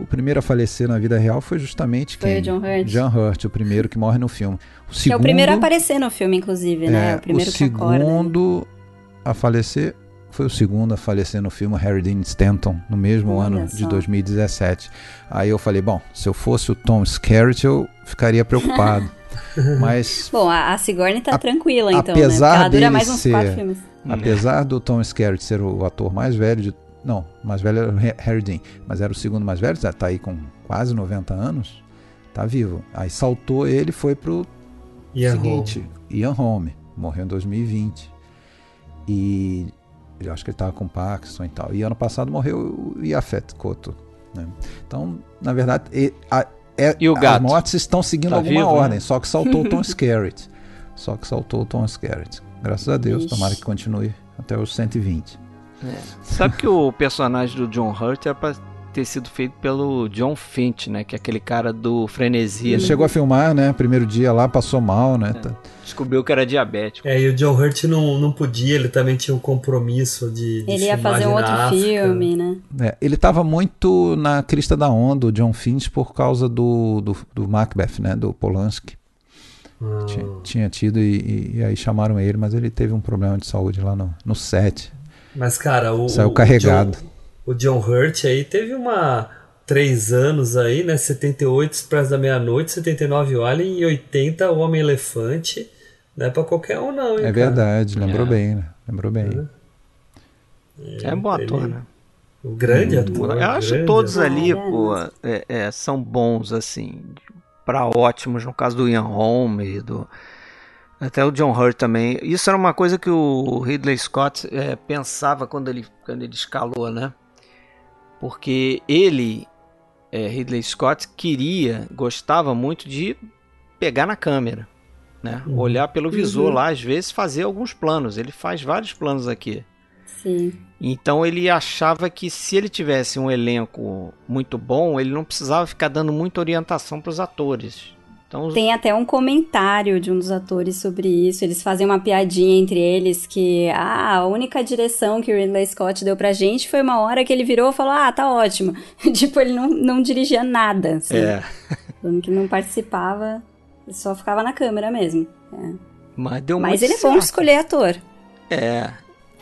O primeiro a falecer na vida real foi justamente Foi quem? o John Hurt. John Hurt, o primeiro que morre no filme. O Que é o primeiro a segundo- aparecer no filme, inclusive, né? é, o primeiro o que acorda. segundo a falecer foi o segundo a falecer no filme Harry Dean Stanton, no mesmo Olha ano de só. 2017. Aí eu falei, bom, se eu fosse o Tom Skerritt, eu ficaria preocupado. *laughs* Mas Bom, a, a Sigourney tá tranquila, então, apesar né? Ela dura mais uns ser- quatro filmes. apesar do Tom Skerritt ser o ator mais velho de não, mais velho era o Ha- Harry Dean, mas era o segundo mais velho, já tá aí com quase 90 anos, tá vivo. Aí saltou ele e foi pro Ian seguinte, Ian Holm, morreu em 2020. E eu acho que ele estava com Parkinson e tal. E ano passado morreu o Yafet Koto. né? Então, na verdade, e- a- é- E o as mortes estão seguindo Tá alguma vivo, né? ordem, só que saltou o Tom Skerritt. *laughs* Só que saltou o Tom Skerritt. Graças a Deus, Ixi. tomara que continue até os 120. Sabe que o personagem do John Hurt era pra ter sido feito pelo John Finch, né? Que é aquele cara do Frenesia. Ele né? chegou a filmar, né? Primeiro dia lá, passou mal, né? Tá- Descobriu que era diabético. É, e o John Hurt não, não podia, ele também tinha um compromisso de. de Ele ia fazer um outro África. filme, né? É, ele estava muito na crista da onda, o John Finch, por causa do, do, do Macbeth, né? Do Polanski. Ah. Tinha, tinha tido e, e- e aí chamaram ele, mas ele teve um problema de saúde lá no, no set. Mas, cara, o. Saiu o carregado. John- O John, Hurt aí teve uma. Três anos aí, né? 78 Expresso da Meia-Noite, 79 o Alien e 80 o Homem-Elefante. Não é pra qualquer um, não, hein? É cara? verdade, lembrou É. bem, né? Lembrou bem. É bom ele- ator, né? O grande ator. Eu acho todos ator. ali, É, pô, é, é, são bons, assim, pra ótimos, no caso do Ian Holm e do... Até o John Hurt também. Isso era uma coisa que o Ridley Scott é, pensava quando ele, quando ele escalou, né? Porque ele, é, Ridley Scott, queria, gostava muito de pegar na câmera, né? Olhar pelo visor Uhum. lá, às vezes fazer alguns planos. Ele faz vários planos aqui. Sim. Então ele achava que se ele tivesse um elenco muito bom, ele não precisava ficar dando muita orientação para os atores. Então, os- Tem até um comentário de um dos atores sobre isso. Eles fazem uma piadinha entre eles que ah, a única direção que o Ridley Scott deu pra gente foi uma hora que ele virou e falou: Ah, tá ótimo. *laughs* tipo, ele não, não dirigia nada. Assim. é, *laughs* Falando que não participava, só ficava na câmera mesmo. É. mas deu Mas ele é bom escolher ator. É,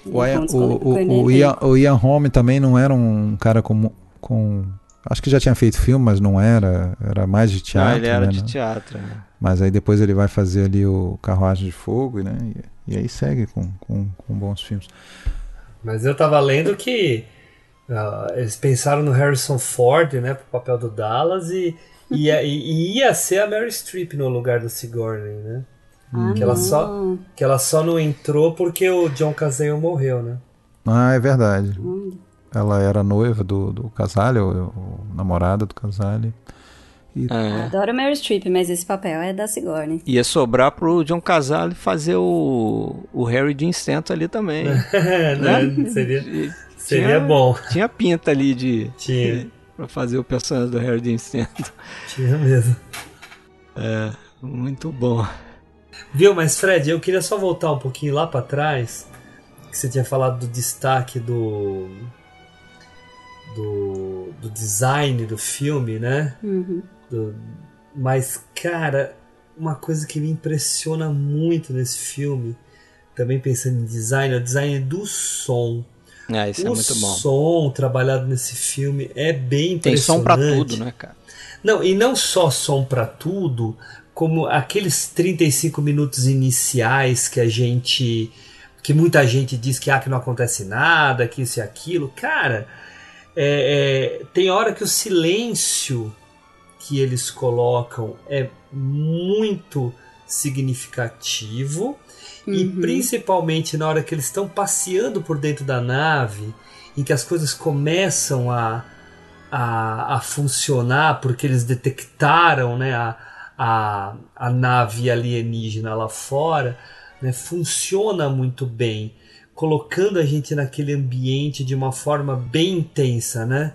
O, é o, o, Ian, o Ian Holm também não era um cara com, com. Acho que já tinha feito filme, mas não era. Era mais de Ah, teatro. ele era né, de né? teatro. né? Mas aí depois ele vai fazer ali o Carruagem de Fogo, né? E, e aí segue com, com, com bons filmes. Mas eu tava lendo que ah, eles pensaram no Harrison Ford, né, pro papel do Dallas e, e, ia- e ia ser a Mary Streep no lugar do Sigourney, né? Ah, Que ela, não. só, que ela só não entrou porque o John Cazale morreu, né? Ah, é verdade. Hum. Ela era noiva do, do Casale, ou, ou namorada do Casale. É. Adoro Mary Streep, mas esse papel é da Sigourney. Ia sobrar pro John Casale fazer o, o Harry Dean Stanton ali também. *laughs* Né? Seria, Tinha- seria bom. Tinha pinta ali de. Tinha. pra fazer o personagem do Harry Dean Stanton. Tinha mesmo. É, muito bom. Viu, mas Fred, eu queria só voltar um pouquinho lá pra trás, que você tinha falado do destaque do do, do design do filme, né? Uhum. Do- mas cara, uma coisa que me impressiona muito nesse filme, também pensando em design, é o design do som. É, isso é o muito bom. som trabalhado nesse filme é bem Tem som impressionante. pra tudo, né, cara? Não, e não só som pra tudo, como aqueles 35 minutos iniciais que a gente. que muita gente diz que, ah, que não acontece nada, que isso e aquilo. Cara, é, é, tem hora que o silêncio que eles colocam é muito significativo. E Uhum. principalmente na hora que eles estão passeando por dentro da nave, em que as coisas começam a, a, a funcionar porque eles detectaram né, a, a, a nave alienígena lá fora, né, funciona muito bem, colocando a gente naquele ambiente de uma forma bem intensa, né?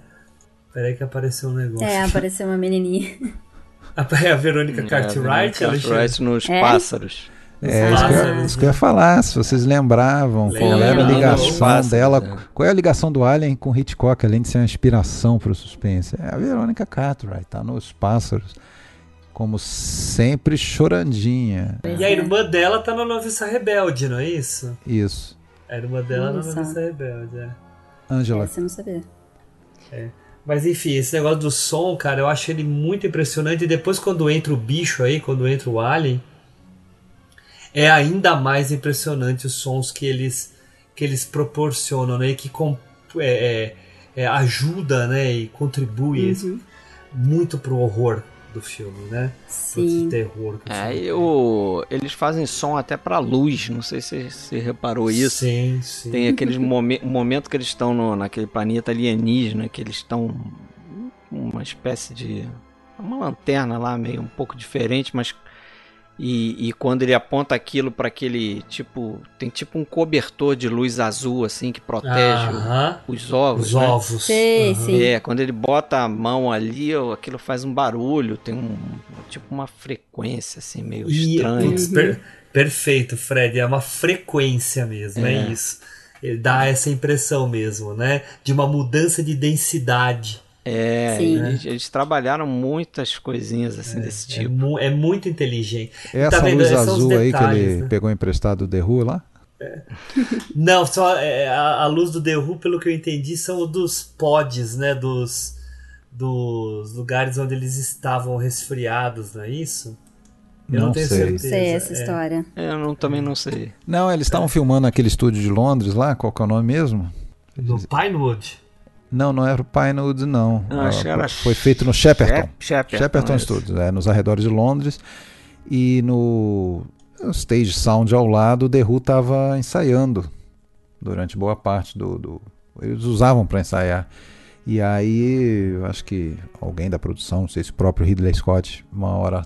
Peraí que apareceu um negócio. É, apareceu uma menininha. *laughs* a Verônica Cartwright, é, Alexandre? Cartwright nos É? pássaros. É, isso que, eu, isso que eu ia falar, se vocês lembravam, qual Lembro. era a ligação dela, é. qual é a ligação do Alien com Hitchcock, além de ser uma inspiração para o suspense? É a Verônica Cartwright, tá nos Pássaros, como sempre chorandinha. E a irmã dela tá na Noviça Rebelde, não é isso? Isso. A irmã dela na Nossa. Noviça Rebelde, é. Angela, Essa eu não sabia. Mas enfim, esse negócio do som, cara, eu acho ele muito impressionante. E depois, quando entra o bicho aí, quando entra o Alien, é ainda mais impressionante os sons que eles, que eles proporcionam, né? E que com, é, é, é, ajuda, né? E contribui Uhum. muito pro horror do filme, né? Sim. terror que É, e o, eles fazem som até pra luz, não sei se você reparou isso. Sim, sim. Tem aqueles momen momento que eles estão no- naquele planeta alienígena, que eles estão uma espécie de uma lanterna lá meio um pouco diferente, mas e, e quando ele aponta aquilo para aquele tipo tem tipo um cobertor de luz azul assim que protege o- os ovos, Os né? ovos. Sei, Aham. sim. É, quando ele bota a mão ali, aquilo faz um barulho, tem um tipo uma frequência assim meio E, estranha. putz, per- perfeito, Fred. É uma frequência mesmo, é, É. isso. Ele dá essa impressão mesmo, né? De uma mudança de densidade. É, Sim. eles, eles trabalharam muitas coisinhas assim desse É, tipo. mu- é muito inteligente. essa Tá vendo? luz azul aí que ele né? pegou emprestado do The Who lá? *laughs* Não, só é, a, a luz do The Who, pelo que eu entendi, são dos pods, né? Dos, dos lugares onde eles estavam resfriados, não é isso? Eu não, Não tenho sei. certeza. Sei essa é. história. É, Eu não, também não sei. Não, eles estavam filmando naquele estúdio de Londres lá, qual que é o nome mesmo? No Pinewood. Não, não era o Pinewood, não. Ah, acho que era Foi feito no Shepperton. Shep- Shepperton, Shepperton. Studios, é, nos arredores de Londres. E no Stage Sound ao lado, o The Who estava ensaiando durante boa parte do. do- eles usavam para ensaiar. E aí, eu acho que alguém da produção, não sei se o próprio Ridley Scott, uma hora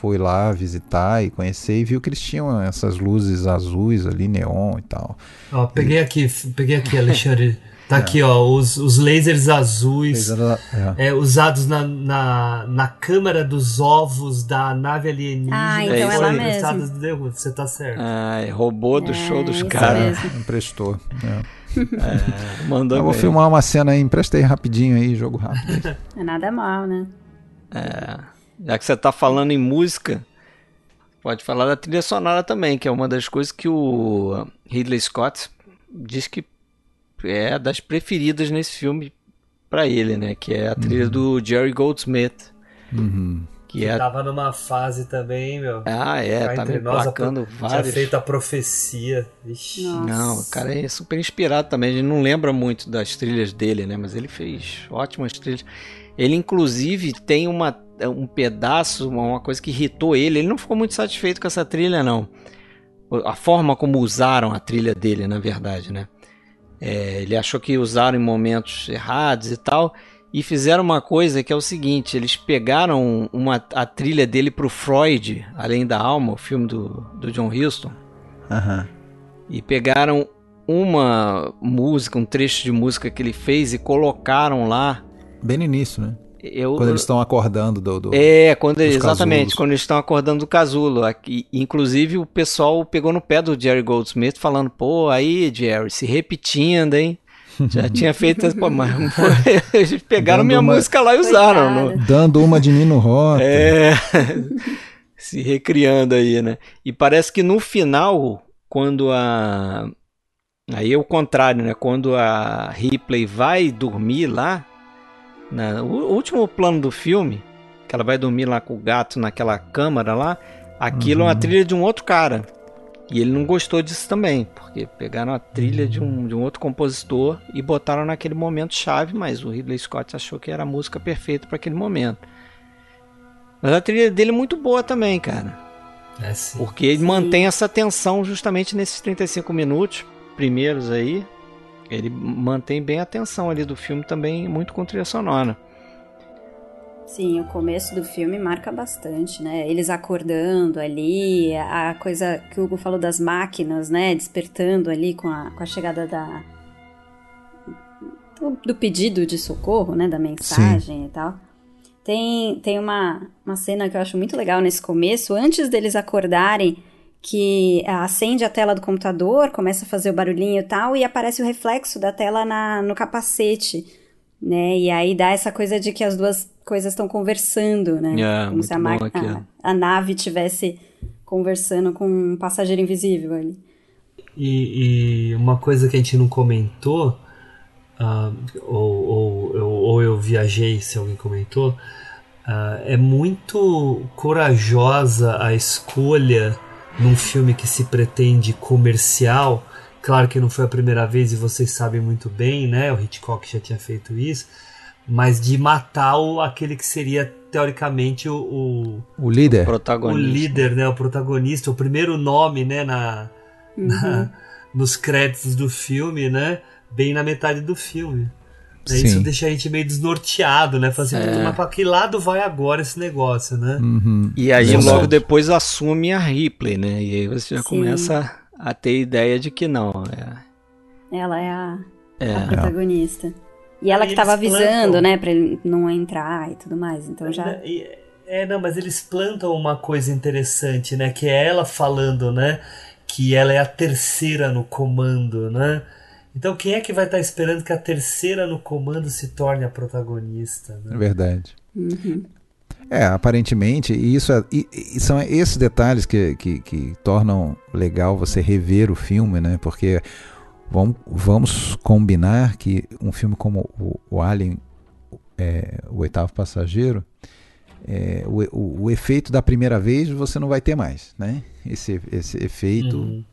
foi lá visitar e conhecer e viu que eles tinham essas luzes azuis ali, neon e tal. Ó, peguei aqui, peguei aqui, Alexandre. *laughs* Tá aqui, ó, os, os lasers azuis Laser- é. é, usados na, na, na câmara dos ovos da nave alienígena. Ah, então é lá mesmo. Você tá certo. Ai, roubou do É, show dos caras. *laughs* Emprestou. É. É, mandou Eu vou bem. filmar uma cena aí, empresta aí rapidinho aí, jogo rápido. *laughs* É nada mal, né? É, já que você tá falando em música, pode falar da trilha sonora também, que é uma das coisas que o Ridley Scott diz que é das preferidas nesse filme pra ele, né? Que é a trilha do Jerry Goldsmith. Uhum. Que é. Tava numa fase também, meu. Ah, é, tá me entre nós, a placando pro- Tinha vários. feito a profecia. Vixe. Nossa. Não, o cara é super inspirado também. A gente não lembra muito das trilhas dele, né? Mas ele fez ótimas trilhas. Ele, inclusive, tem uma, um pedaço, uma, uma coisa que irritou ele. Ele não ficou muito satisfeito com essa trilha, não. A forma como usaram a trilha dele, na verdade, né? É, ele achou que usaram em momentos errados e tal. E fizeram uma coisa que é o seguinte: eles pegaram uma, a trilha dele pro Freud, Além da Alma, o filme do, do John Huston Aham. e pegaram uma música, um trecho de música que ele fez e colocaram lá. Bem no início, né? Eu, Quando eles estão acordando do. do- é, quando dos exatamente, casulos. quando eles estão acordando do casulo. Aqui, inclusive o pessoal pegou no pé do Jerry Goldsmith falando, pô, aí Jerry, se repetindo, hein? Já *laughs* tinha feito, pô, mas *laughs* eles pegaram Dando minha uma- música lá e usaram. No- Dando uma de Nino Rota. é, *laughs* se recriando aí, né? E parece que no final, quando a. Aí é o contrário, né? Quando a Ripley vai dormir lá, na... o último plano do filme, que ela vai dormir lá com o gato naquela câmara lá, aquilo é uma trilha de um outro cara. E ele não gostou disso também, porque pegaram a trilha de um, de um outro compositor e botaram naquele momento chave, mas o Ridley Scott achou que era a música perfeita para aquele momento. Mas a trilha dele é muito boa também, cara. É sim. Porque ele mantém essa tensão justamente nesses 35 minutos primeiros aí. Ele mantém bem a tensão ali do filme também, muito com trilha sonora. Sim, o começo do filme marca bastante, né? Eles acordando ali, a coisa que o Hugo falou das máquinas, né? Despertando ali com a, com a chegada da. do, do pedido de socorro, né? Da mensagem e tal. Tem, tem uma, uma cena que eu acho muito legal nesse começo, antes deles acordarem, que acende a tela do computador, começa a fazer o barulhinho e tal, e aparece o reflexo da tela na, no capacete, né? E aí dá essa coisa de que as duas coisas estão conversando, né? É, Como se a, aquilo. a, a nave tivesse conversando com um passageiro invisível ali. E, e uma coisa que a gente não comentou, ah, ou, ou, eu- ou eu viajei se alguém comentou, ah, é muito corajosa a escolha num filme que se pretende comercial. Claro que não foi a primeira vez e vocês sabem muito bem, né? O Hitchcock já tinha feito isso, mas de matar o, aquele que seria teoricamente o- o, O líder. o Protagonista. líder, né, o protagonista, o primeiro nome, né, na, na- nos créditos do filme, né, bem na metade do filme. Né, Sim. Isso deixa a gente meio desnorteado, né, fala assim, É. "Puta, mas pra que lado vai agora esse negócio, né? Uhum. E aí Verdade. logo depois assume a Ripley, né? E aí você já Sim. começa a ter ideia de que não. É, Ela é a, é. a protagonista. E ela Aí que tava eles avisando, plantam. né, pra ele não entrar e tudo mais. Então já. E- É, não, mas eles plantam uma coisa interessante, né, que é ela falando, né, que ela é a terceira no comando, né? Então quem é que vai estar esperando que a terceira no comando se torne a protagonista, É né? verdade. Uhum. É, aparentemente, e isso é- e, e são esses detalhes que, que, que tornam legal você rever o filme, né? Porque vamos, vamos combinar que um filme como o, o Alien, é, o oitavo passageiro, é, o, o, o efeito da primeira vez você não vai ter mais, né? Esse, esse efeito Uhum.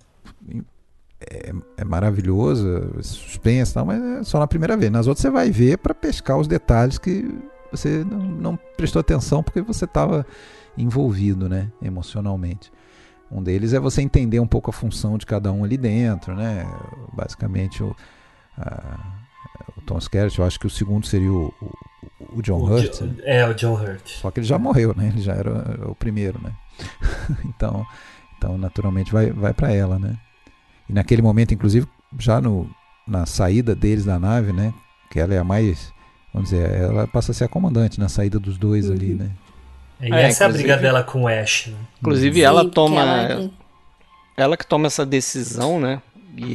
É, é maravilhoso, suspense e tal, mas é só na primeira vez. Nas outras você vai ver para pescar os detalhes que você não, não prestou atenção porque você estava envolvido, né, emocionalmente. Um deles é você entender um pouco a função de cada um ali dentro, né? Basicamente o, a- o Tom Skerritt, eu acho que o segundo seria o, o, o John Hurt. Né? É, o John Hurt. Só que ele já morreu, né? Ele já era o primeiro, né? *laughs* então, então naturalmente vai, vai para ela, né? E naquele momento, inclusive, já no na saída deles da nave, né? Que ela é a mais, vamos dizer, ela passa a ser a comandante na saída dos dois ali, né? E É, essa é a briga dela com o Ash, né? Inclusive, Sim, ela toma. ela Ela, que- que toma essa decisão, né?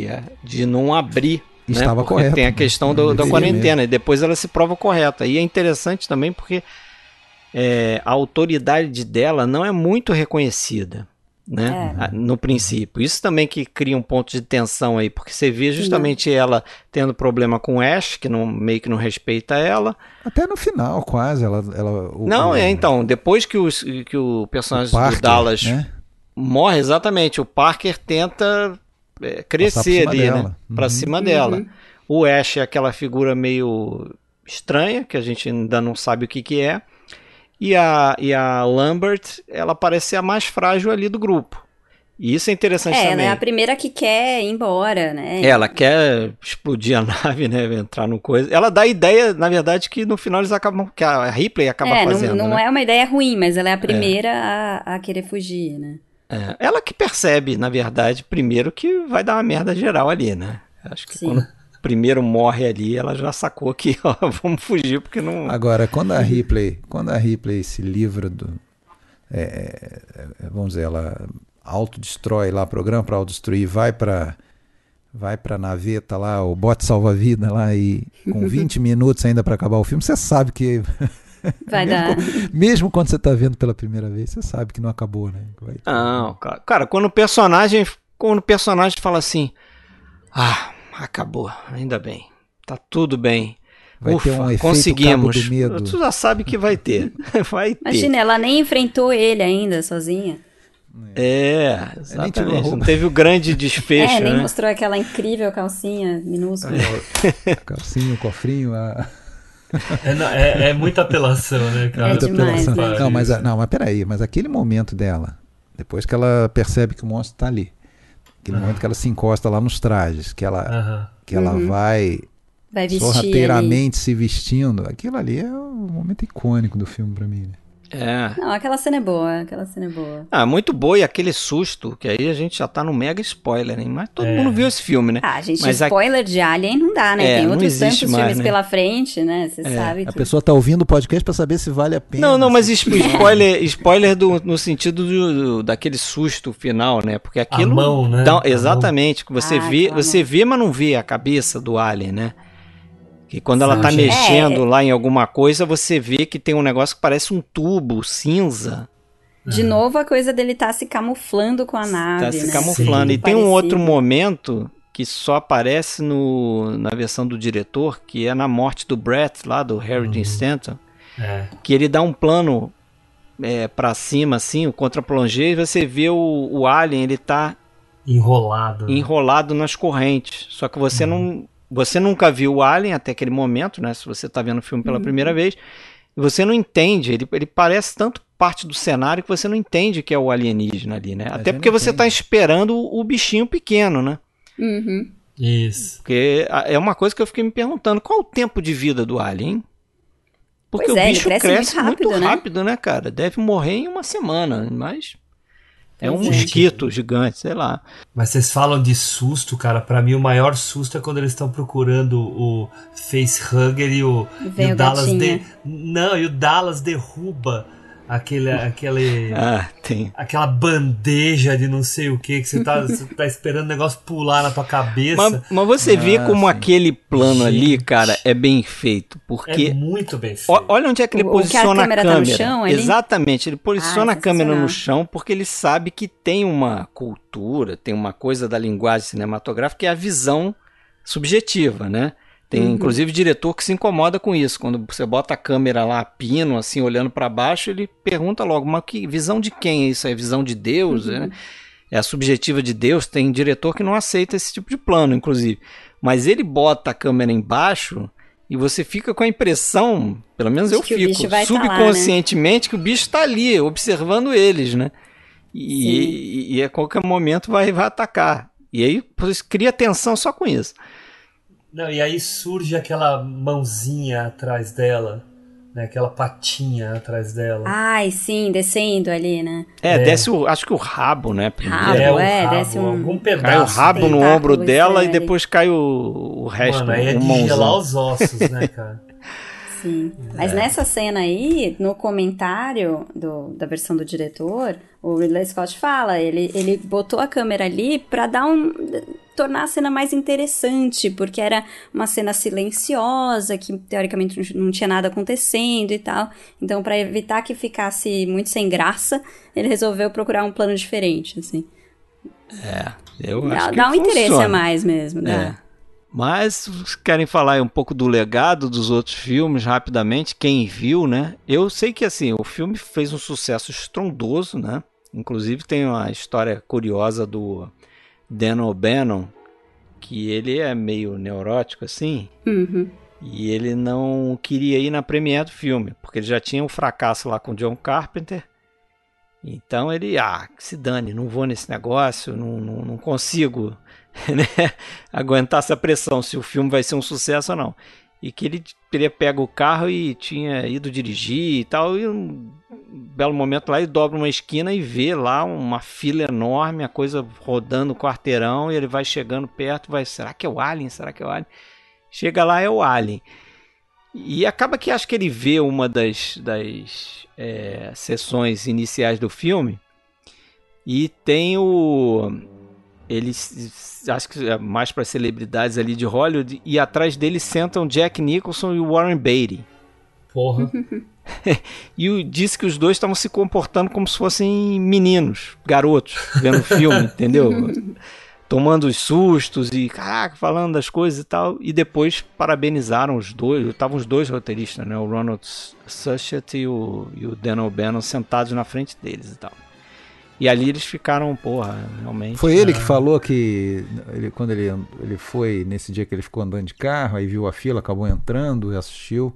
É de não abrir. né, Estava porque correta, Tem a questão do- da quarentena. E depois ela se prova correta. E é interessante também porque é, a autoridade dela não é muito reconhecida. Né? É. a- No princípio. Isso também que cria um ponto de tensão aí, porque você vê justamente ela tendo problema com o Ash, que não, meio que não respeita ela. Até no final, quase, ela... ela o- Não, o- é então, depois que, os, que o personagem o Parker, do Dallas né? morre, exatamente, o Parker tenta é, crescer ali, dela. né? Pra Uhum. cima dela. O Ash é aquela figura meio estranha, que a gente ainda não sabe o que que é. E a, e a Lambert, ela parece ser a mais frágil ali do grupo. E isso é interessante É, ela também. é a primeira que quer ir embora, né? Ela quer explodir a *laughs* nave, né? Entrar no coisa. Ela dá a ideia, na verdade, que no final eles acabam. Que a Ripley acaba é, não, fazendo. não né? é uma ideia ruim, mas ela é a primeira a, a querer fugir, né? É, ela que percebe, na verdade, primeiro que vai dar uma merda geral ali, né? Acho que Sim. quando primeiro morre ali, ela já sacou que, *laughs* ó, vamos fugir porque não. Agora, quando a Ripley, quando a Ripley se livra do, é, é, vamos dizer, ela autodestrói lá, programa para autodestruir, vai para vai para naveta lá, o bote salva-vida lá e com *laughs* 20 minutos ainda para acabar o filme, você sabe que *laughs* Vai mesmo, dar. mesmo quando você tá vendo pela primeira vez, você sabe que não acabou, né? Vai- Não, cara, cara, quando o personagem. Quando o personagem fala assim. Ah, acabou, ainda bem. Tá tudo bem. Vai Ufa, ter um efeito conseguimos. cabo do medo. Tu já sabe que vai ter. *laughs* Vai ter. Imagina, ela nem enfrentou ele ainda, sozinha. É, tirou a exatamente. Não roupa. teve o grande desfecho, é, nem né? mostrou aquela incrível calcinha minúscula. A calcinha, o cofrinho, a É, não, é- é muita apelação, né, cara? É Muita demais, apelação. né? Não, mas, a- não, mas peraí, mas aquele momento dela, depois que ela percebe que o monstro tá ali, aquele momento que ela se encosta lá nos trajes, que ela, Aham. que ela Uhum. vai Vai vestir ali. sorrateiramente se vestindo, aquilo ali é o momento icônico do filme pra mim. né? É. Não, aquela cena é boa, aquela cena é boa. Ah, muito boa e aquele susto, que aí a gente já tá no mega spoiler, hein? Mas todo É. mundo viu esse filme, né? Ah, gente, Mas a- spoiler de Alien não dá, né? É, Tem outros tantos mais, filmes né? pela frente, né? Você sabe A que... pessoa tá ouvindo o podcast pra saber se vale a pena. Não, não, mas spoiler, spoiler do, no sentido do, do- daquele susto final, né? Porque aquilo. mão, né? dá- A exatamente, que você Ah, vê, você vê, mas não vê a cabeça do alien, né? Que quando ela Sim. tá É, mexendo lá em alguma coisa, você vê que tem um negócio que parece um tubo cinza. De novo, a coisa dele tá se camuflando com a nave, Tá se né? camuflando. Sim. E tem um outro momento que só aparece no, na versão do diretor, que é na morte do Brett, lá do Harry Dean Stanton, É. que ele dá um plano é, para cima, assim, o contra-plongé, e você vê o, o alien, ele tá Enrolado. né? enrolado nas correntes. Só que você não. Você nunca viu o Alien até aquele momento, né? Se você tá vendo o filme pela primeira vez. Você não entende. Ele, ele parece tanto parte do cenário que você não entende que é o alienígena ali, né? Até gente porque você tem. tá esperando o, o bichinho pequeno, né? Uhum. Isso. Porque é uma coisa que eu fiquei me perguntando. Qual o tempo de vida do Alien? Porque Pois o é, bicho cresce cresce, muito muito, rápido, né? rápido, né, cara? Deve morrer em uma semana, mas... É um mosquito gigante, sei lá. Mas vocês falam de susto, cara. Pra mim, o maior susto é quando eles estão procurando o facehugger e o, e o o Dallas. De... Não, e o Dallas derruba aquele, aquele, *laughs* Ah, tem. aquela bandeja de não sei o que, que você tá, *laughs* você tá esperando o negócio pular na tua cabeça. Mas, mas você vê Ah, como sim. aquele plano ali, Gente. cara, é bem feito. Porque É muito bem feito. olha onde é que ele O- o que a posiciona a câmera câmera. tá no chão ali? Exatamente, ele posiciona Ah, a câmera no chão porque ele sabe que tem uma cultura, tem uma coisa da linguagem cinematográfica que é a visão subjetiva, né? Tem Uhum. inclusive diretor que se incomoda com isso. Quando você bota a câmera lá, pino, assim, olhando para baixo, ele pergunta logo, mas que visão de quem é isso? É visão de Deus? Uhum. né? é a subjetiva de Deus. Tem diretor que não aceita esse tipo de plano, inclusive. Mas ele bota a câmera embaixo e você fica com a impressão, pelo menos De eu fico, vai tá lá, né? subconscientemente que o bicho está ali, observando eles, né? E, e- e a qualquer momento vai, vai atacar. E aí você cria tensão só com isso. Não, e aí surge aquela mãozinha atrás dela. né? Aquela patinha atrás dela. Ai, sim, descendo ali, né? É, É. desce o, acho que o rabo, né? primeiro. Rabo, o é, rabo, desce um- algum pedaço. Cai o rabo no tentáculo ombro dela e depois cai o, o resto, Mano, aí é o de mãozão. gelar os ossos, né, *laughs* cara? Sim. É. Mas nessa cena aí, no comentário do, da versão do diretor, o Ridley Scott fala, ele, ele botou a câmera ali pra dar um. Tornar a cena mais interessante, porque era uma cena silenciosa, que teoricamente não tinha nada acontecendo e tal. Então, pra evitar que ficasse muito sem graça, ele resolveu procurar um plano diferente, assim. Eu Dá, acho que dá um interesse a mais mesmo, É. né? Mas querem falar um pouco do legado dos outros filmes rapidamente, quem viu, né? Eu sei que assim, o filme fez um sucesso estrondoso, né? Inclusive tem uma história curiosa do Dan O'Bannon, que ele é meio neurótico assim, Uhum. e ele não queria ir na premiere do filme, porque ele já tinha um fracasso lá com o John Carpenter. Então ele, ah, que se dane, não vou nesse negócio, não, não, não consigo *laughs* né, aguentar essa pressão se o filme vai ser um sucesso ou não. E que ele teria pego o carro e tinha ido dirigir e tal, e um belo momento lá ele dobra uma esquina e vê lá uma fila enorme, a coisa rodando o quarteirão, e ele vai chegando perto, vai, será que é o Alien? Será que é o Alien? Chega lá, é o Alien. E acaba que acho que ele vê uma das, das é, sessões iniciais do filme e tem o. Ele acho que é mais para celebridades ali de Hollywood e atrás dele sentam Jack Nicholson e Warren Beatty. Porra. *laughs* E o, disse que os dois estavam se comportando como se fossem meninos, garotos, vendo o filme, *laughs* entendeu? Tomando os sustos e, caraca, falando das coisas e tal. E depois parabenizaram os dois. Estavam os dois roteiristas, né? O Ronald Suchet e o, e o Dan O'Bannon sentados na frente deles e tal. E ali eles ficaram, porra, realmente. Foi ele que É. falou que ele, quando ele, ele foi, nesse dia que ele ficou andando de carro, aí viu a fila, acabou entrando e assistiu.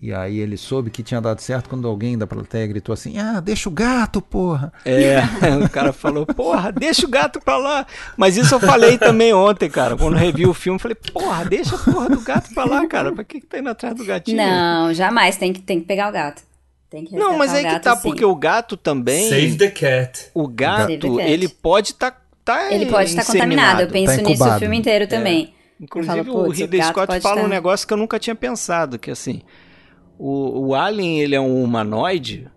E aí ele soube que tinha dado certo quando alguém da plateia gritou assim: Ah, deixa o gato, porra! É, *laughs* o cara falou, porra, deixa o gato pra lá. Mas isso eu falei também ontem, cara. Quando revi o filme, eu falei, porra, deixa a porra do gato pra lá, cara. Pra que, que tá indo atrás do gatinho? Não, jamais. Tem que, tem que pegar o gato. Tem que Não, mas aí o que gato, tá, sim. porque o gato também. Save the cat. O gato, cat. ele pode estar. Tá Ele pode estar inseminado. contaminado. Eu penso Tá nisso o filme inteiro também. Inclusive, Eu falo, o Ridley Scott fala um estar- negócio que eu nunca tinha pensado, que assim, o, o Alien, ele é um humanoide,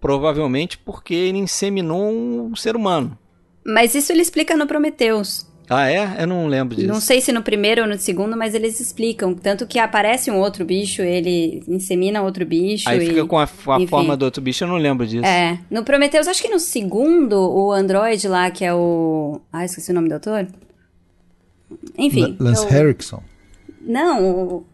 provavelmente porque ele inseminou um ser humano. Mas isso ele explica no Prometheus. Ah, é? Eu não lembro disso. Não sei se no primeiro ou no segundo, mas eles explicam. Tanto que aparece um outro bicho, ele insemina outro bicho. Aí e... fica com a, a forma do outro bicho, eu não lembro disso. É. No Prometheus, acho que no segundo, o androide lá, que é o. Ah, esqueci o nome do autor. Enfim. Lance é o- Henriksen. Não, o.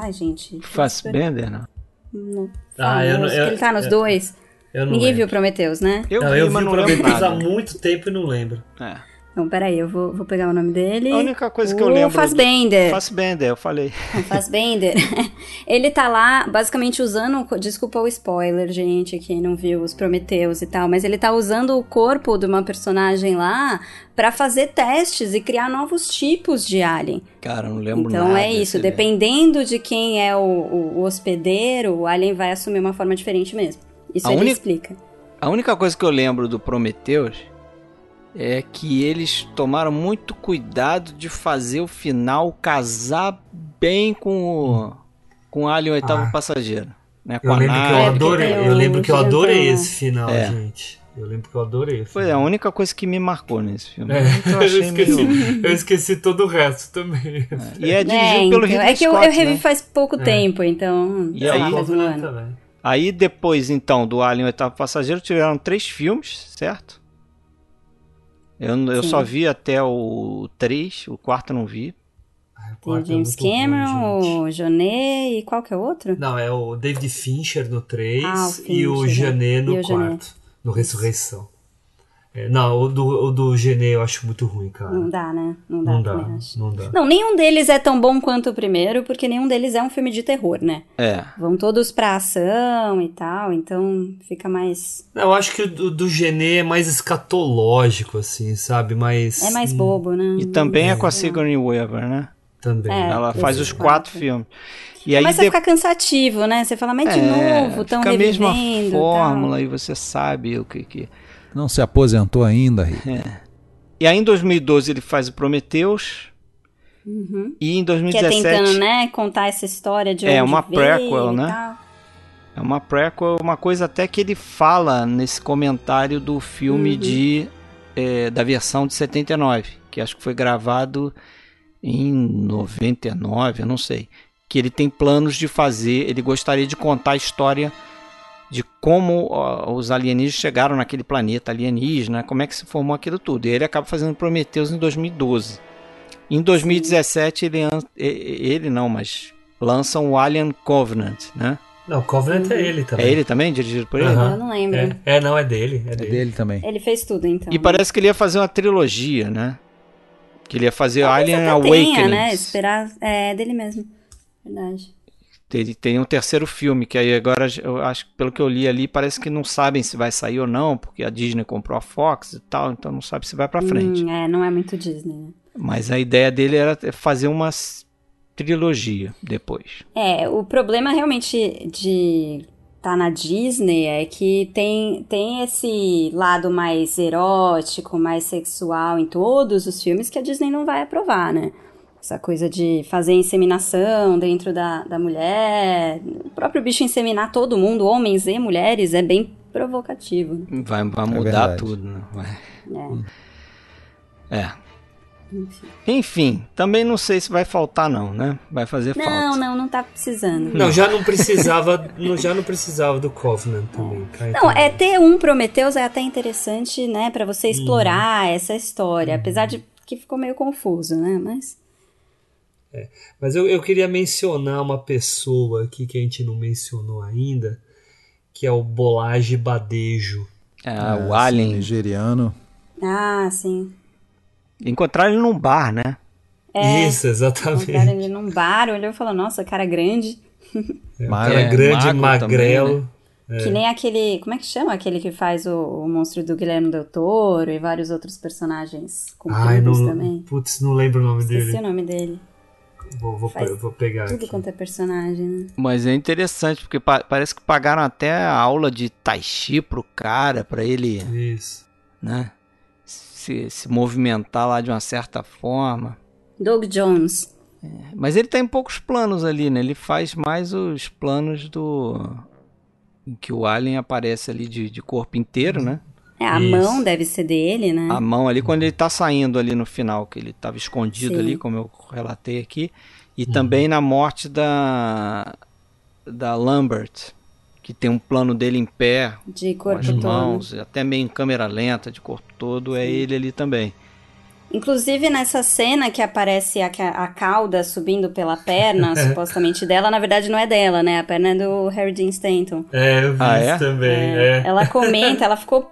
Ai, gente. Fassbender, não. Não. Ah, eu eu- que ele tá nos eu- dois. Eu não Ninguém lembro. viu o Prometheus, né? Eu não, vi, eu mas vi não o lembro Prometheus há muito tempo e não lembro. É. Então, peraí, eu vou, vou pegar o nome dele. A única coisa que o eu lembro. do- Fassbender. Fassbender, eu falei. Fassbender. *laughs* ele tá lá, basicamente usando. Desculpa o spoiler, gente, quem não viu os Prometeus e tal, mas ele tá usando o corpo de uma personagem lá pra fazer testes e criar novos tipos de alien. Cara, eu não lembro então nada. é isso, dependendo de quem é o, o- o hospedeiro, o alien vai assumir uma forma diferente mesmo. Isso A ele única- explica. A única coisa que eu lembro do Prometheus é que eles tomaram muito cuidado de fazer o final casar bem com o, com o Alien Oitavo Ah. Passageiro. Né? Com Eu lembro que eu. É, adorei. Eu lembro que eu adorei esse final, É. gente. Eu lembro que eu adorei. o Foi final. a única coisa que me marcou nesse filme. É, Então eu *laughs* eu, esqueci, meio... eu esqueci todo o resto também. E é dirigido É, pelo então, Ridley é que eu, Scott, eu revi né? faz pouco É. tempo, então. E aí-. Aí depois, então, do Alien Oitavo Passageiro, tiveram três filmes, certo? Eu, eu Sim. só vi até o 3, o quarto eu não vi. Ai, o Tem é James ruim, Cameron, gente. o Jonet e qual que é o outro? Não, é o David Fincher no 3 Ah, o e o Fincher, Janet no e Janet. quarto. No Ressurreição. É, não, o do, o do Genet eu acho muito ruim, cara. Não dá, né? Não dá, Não dá, não dá. Não, nenhum deles é tão bom quanto o primeiro, porque nenhum deles é um filme de terror, né? É. Vão todos pra ação e tal, então fica mais. Eu acho que o do, do Genet é mais escatológico, assim, sabe? Mais. É mais bobo, né? E também é com a Sigourney Weaver, né? Também. É, Ela faz esses os quatro quatro. filmes. E aí Começa a de- ficar cansativo, né? Você fala, mas de é, novo, tão fica a mesma revivendo. tal. fórmula e você sabe o que que... Não se aposentou ainda, Rick. E aí em 2012 ele faz o Prometheus Uhum. e em Que é 2017 tentando, né, contar essa história de É, uma prequel, né? É uma prequel, uma coisa até que ele fala nesse comentário do filme Uhum. de é, da versão de 79, que acho que foi gravado em 99, eu não sei. Que ele tem planos de fazer, ele gostaria de contar a história de como ó, os alienígenas chegaram naquele planeta alienígena, como é que se formou aquilo tudo. E ele acaba fazendo Prometheus em 2012. Em 2017 ele, ele não, mas lançam o Alien Covenant, né? Não, Covenant é ele também. É ele também, dirigido por ele? Aham. Eu não lembro. É, é, não, é dele. É É dele. dele também. Ele fez tudo, então. E parece que ele ia fazer uma trilogia, né? Que ele ia fazer Talvez Alien até tenha, Awakening. né? Esperar. É dele mesmo. Verdade. Tem, tem um terceiro filme, que aí agora, eu acho que pelo que eu li ali, parece que não sabem se vai sair ou não, porque a Disney comprou a Fox e tal, então não sabe se vai pra frente. Hum, é, não é muito Disney, né? Mas a ideia dele era fazer uma trilogia depois. É, o problema realmente de tá na Disney é que tem, tem esse lado mais erótico, mais sexual em todos os filmes que a Disney não vai aprovar, né? Essa coisa de fazer inseminação dentro da, da mulher, o próprio bicho inseminar todo mundo, homens e mulheres, é bem provocativo. Vai, vai É mudar verdade. tudo, né? Vai. É. É. Enfim, também não sei se vai faltar não, né? Vai fazer Não, falta. não, não tá precisando. Não, já não precisava, não- já não precisava do Covenant também. Entre Não, é nós. ter um Prometheus é até interessante, né, Pra você explorar essa história, apesar de que ficou meio confuso, né, mas Mas eu, eu queria mencionar uma pessoa aqui que a gente não mencionou ainda, que é o Bolage Badejo. É, Ah, o esse Alien. Nigeriano. ah, sim. Encontraram ele num bar, né? É, Isso, exatamente. Encontraram ele num bar, olhou e falou, nossa, cara grande. É, um cara É, grande, magrelo. Que nem aquele, como é que chama? Aquele que faz o, o monstro do Guilherme Del Toro e vários outros personagens Ai, compridos não, também. putz, não lembro o nome Esqueci dele. o nome dele. Vou, vou, Faz pe- vou pegar Tudo aqui. quanto é personagem, né? Mas é interessante, porque pa- parece que pagaram até a aula de tai chi pro cara, pra ele, Isso. né? Se, se movimentar lá de uma certa forma. Doug Jones. Mas ele tá em poucos planos ali, né? Ele faz mais os planos do. em que o Alien aparece ali de, de corpo inteiro, né? É, a Isso. mão deve ser dele, né? A mão ali, quando ele tá saindo ali no final, que ele tava escondido Sim. ali, como eu relatei aqui. E também na morte da. da Lambert, que tem um plano dele em pé, De com corpo as todo. mãos, até meio em câmera lenta, de corpo todo, é ele ali também. Inclusive nessa cena que aparece a, a cauda subindo pela perna, *laughs* supostamente dela, na verdade não é dela, né? A perna é do Harry Dean Stanton. É, eu vi Ah, isso é? também. É, É. Ela comenta, ela ficou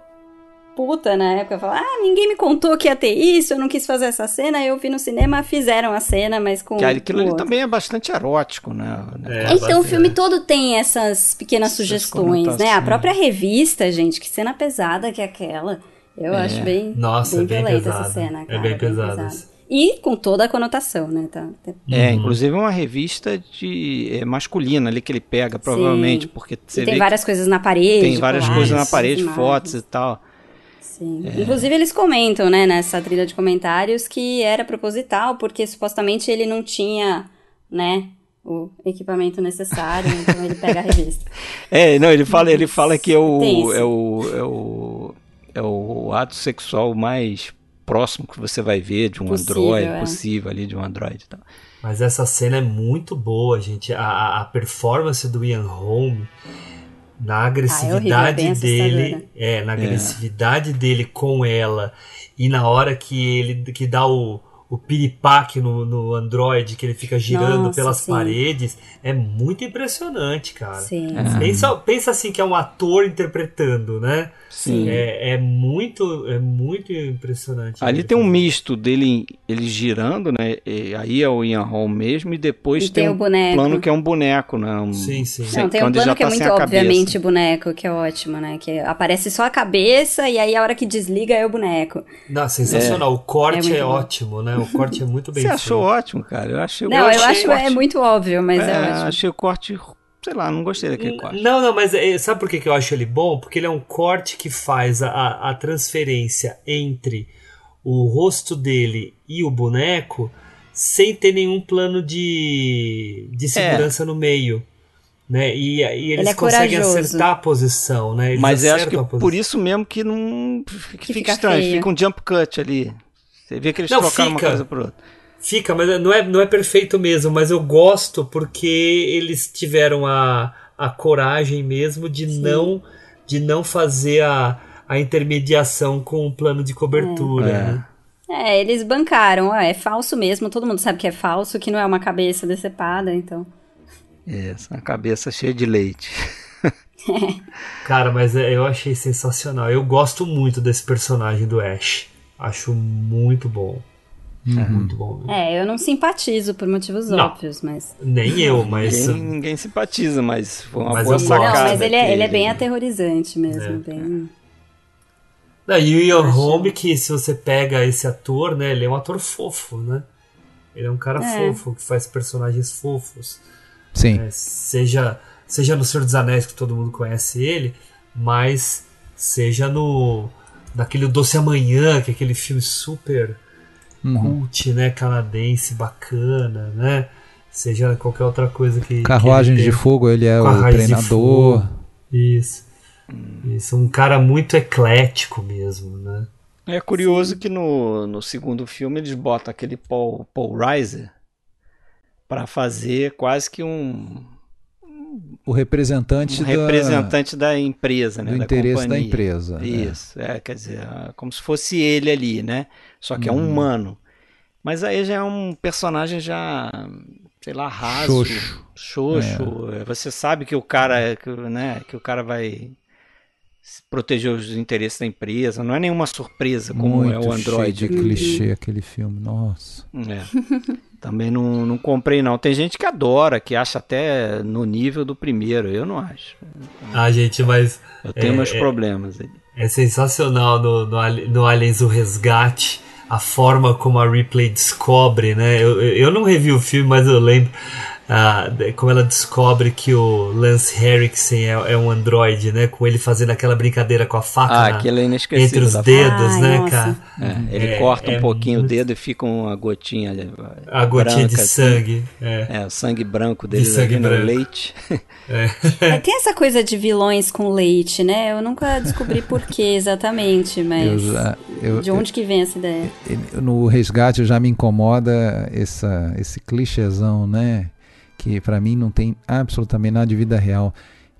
puta na época, fala, ah, ninguém me contou que ia ter isso, eu não quis fazer essa cena, eu vi no cinema, fizeram a cena, mas com Que aquilo ali também é bastante erótico, né? É, Então o filme todo tem essas pequenas Essas sugestões, né? A própria revista, gente, que cena pesada que é aquela. Eu É. acho bem, Nossa, bem é bem violenta pesada. essa cena, É cara. bem pesada. E com toda a conotação, né? Tá, tá- É, Uhum. inclusive uma revista de é, masculina ali que ele pega, provavelmente, Sim. porque você E tem vê várias coisas na parede. tem várias coisas na parede, imagens. fotos e tal. Sim. É. Inclusive, eles comentam, né, nessa trilha de comentários, que era proposital, porque supostamente ele não tinha, né, o equipamento necessário, então ele pega a revista. *laughs* É, não, ele fala, ele fala que é o, é o, é o, é o ato sexual mais próximo que você vai ver de um Possível, android, é. possível ali de um android e tal. Mas essa cena é muito boa, gente. A, a, a performance do Ian Holm na agressividade Ah, é horrível, bem dele, é, na agressividade dele com ela e na hora que ele que dá o, o piripaque no, no Android, que ele fica girando Nossa, pelas sim. paredes, é muito impressionante, cara. Sim. Pensa, pensa assim que é um ator interpretando, né? Sim. É, é muito é muito impressionante. Ali tem um misto dele ele girando, né? E aí é o Ian Holm mesmo, e depois E tem, tem um o boneco. plano que é um boneco, né? Um, Sim, sim. Não, tem um plano que é tá sem muito obviamente boneco, que é ótimo, né? Que aparece só a cabeça e aí a hora que desliga é o boneco. Não, sensacional. O corte É é, ótimo, né? Né? O corte é muito bem Você feito. achou ótimo, cara? Eu achei Não, eu, achei acho é corte- muito óbvio, mas é, é, ótimo. achei o corte, sei lá, não gostei daquele corte. Não, não, mas é, sabe por que, que eu acho ele bom? Porque ele é um corte que faz a, a, transferência entre o rosto dele e o boneco sem ter nenhum plano de, de segurança no meio. Né? E, e eles Ele é conseguem corajoso. acertar a posição, né? Eles Mas eu acho que por isso mesmo que não que fica fica estranho, feio. fica um jump cut ali. Você vê que eles Não, trocaram fica. uma coisa por outra. Fica, mas não é, não é perfeito mesmo, mas eu gosto porque eles tiveram a, a coragem mesmo de não de não fazer a, a intermediação com o plano de cobertura. É. né? É, eles bancaram, ó, é falso mesmo, todo mundo sabe que é falso, que não é uma cabeça decepada, então. Isso, a cabeça cheia de leite. *laughs* Cara, mas é- eu achei sensacional. Eu gosto muito desse personagem do Ash. Acho muito bom. Muito bom. mesmo. É, eu não simpatizo por motivos Não. óbvios, mas. Nem eu, mas. Ninguém, ninguém simpatiza, mas foi uma Mas boa sacada. Não, mas ele é, ele é bem aterrorizante mesmo, É. bem. Não, e o Ian Holm, que se você pega esse ator, né? Ele é um ator fofo, né? Ele é um cara É. fofo, que faz personagens fofos. Sim. É, seja, seja no Senhor dos Anéis, que todo mundo conhece ele, mas seja no naquele O Doce Amanhã, que é aquele filme super Uhum. cult, né, canadense, bacana, né? Seja qualquer outra coisa que Carruagens que de. Fogo, ele é o treinador. Isso. Isso, um cara muito eclético mesmo, né? É curioso que no, no segundo filme eles botam aquele Paul, Paul Reiser para fazer quase que um, O representante, um da- representante da empresa, né? do da interesse da companhia. empresa, é. Isso, é. quer dizer, é como se fosse ele ali, né? Só que é um Uhum. humano. Mas aí já é um personagem já, sei lá, raso, Xoxo. xoxo. É, Você sabe que o cara, que, né, que o cara vai proteger os interesses da empresa. Não é nenhuma surpresa como Muito é o Android. cheio de clichê aquele filme, nossa. É. *laughs* Também não, não comprei, não. Tem gente que adora, que acha até no nível do primeiro. Eu não acho. Ah, gente, mas. Eu tenho é, meus é- problemas aí. É sensacional no, no, no Aliens o Resgate a forma como a Ripley descobre, né? Eu eu não revi o filme, mas eu lembro ah, de- como ela descobre que o Lance Henriksen é, é um androide, né? Com ele fazendo aquela brincadeira com a faca Ah, na- aquilo é entre os dedos, Ai, né, nossa. cara? É, ele É- corta um é pouquinho o dedo e fica uma gotinha. A gotinha de branca, assim. sangue. É. É, o sangue branco dele sangue ali no branco. leite. *laughs* É, tem essa coisa de vilões com leite, né? Eu nunca descobri por que exatamente, mas. Eu já- eu- de onde que vem essa ideia? No resgate já me incomoda essa, esse clichêzão, né? Que pra mim não tem absolutamente nada de vida real.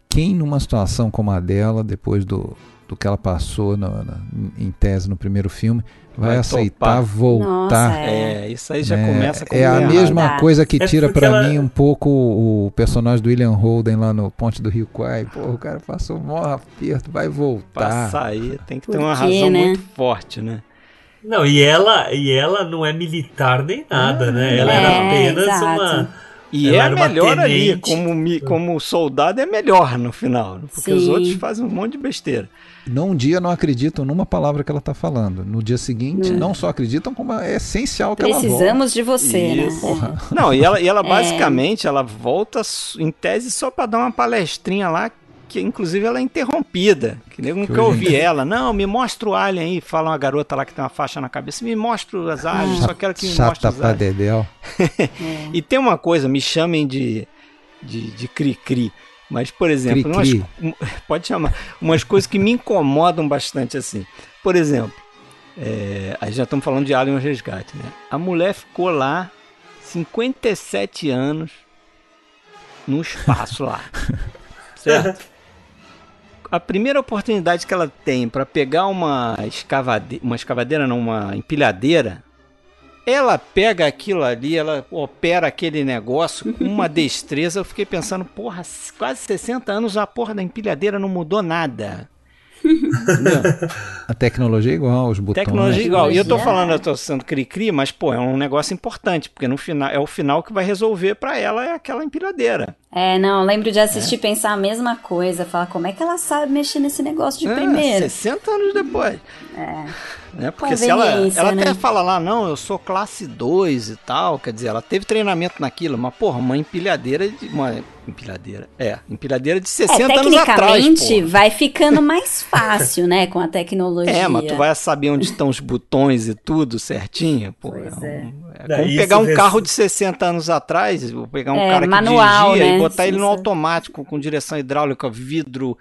Quem numa situação como a dela, depois do, do que ela passou no- na- em tese no primeiro filme, vai, Vai aceitar topar. voltar? Nossa, É, isso aí já né? começa como É a mesma coisa que É tira pra ela- mim um pouco o personagem do William Holden lá no Ponte do Rio Quai. Pô, o cara passou o maior aperto, vai Pra voltar. sair tem que Por ter uma quê, razão né? muito forte, né? Não, e ela, e ela não é militar nem nada, né? Ela É, era apenas exato. uma. E Ela é melhor ali, como, como soldado é melhor no final, porque os Sim. outros fazem um monte de besteira. Num dia não acreditam numa palavra que ela tá falando. No dia seguinte, Não. não só acreditam, como é essencial que ela volte. Precisamos de você, né? Isso. Não, e ela, e *laughs* É. ela basicamente ela volta em tese só pra dar uma palestrinha lá, que inclusive ela é interrompida. Que nem nunca ouvi ela. Não, me mostra o alien aí. Fala uma garota lá que tem uma faixa na cabeça. Me mostra as aliens, só quero que me mostre os pra aliens. dedéu. *laughs* E tem uma coisa, me chamem de de, de cri-cri. Mas, por exemplo, Cri-cri. umas- um- *laughs* pode chamar, umas coisas que me incomodam bastante assim. Por exemplo, é, aí já estamos falando de Alien Resgate, né? A mulher ficou lá 57 anos no espaço lá. *laughs* Certo? A primeira oportunidade que ela tem para pegar uma escavadeira, uma escavadeira não, uma empilhadeira, ela pega aquilo ali, ela opera aquele negócio com uma *laughs* destreza. Eu fiquei pensando, porra, quase 60 anos a porra da empilhadeira não mudou nada. Entendeu? A tecnologia é igual, os botões. Tecnologia igual. E eu tô falando, eu tô sendo cri-cri, mas, pô, é um negócio importante, porque no final é o final que vai resolver pra ela é aquela empilhadeira. É, não, lembro de assistir e pensar a mesma coisa. Falar, como é que ela sabe mexer nesse negócio de É, primeira? 60 anos depois. É. Né? Porque se ela, ela né? até fala lá, não, eu sou classe 2 e tal, quer dizer, ela teve treinamento naquilo, mas porra, uma empilhadeira de. Uma empilhadeira. É, empilhadeira de 60 é, anos atrás. tecnicamente vai ficando mais fácil, né, com a tecnologia. É, mas tu vai saber onde estão os botões e tudo certinho. Pô, Pois é é. um- é Não, como pegar um res- carro de 60 anos atrás, vou pegar um É, cara que manual, dirigia né? e botar ele no automático, com direção hidráulica, vidro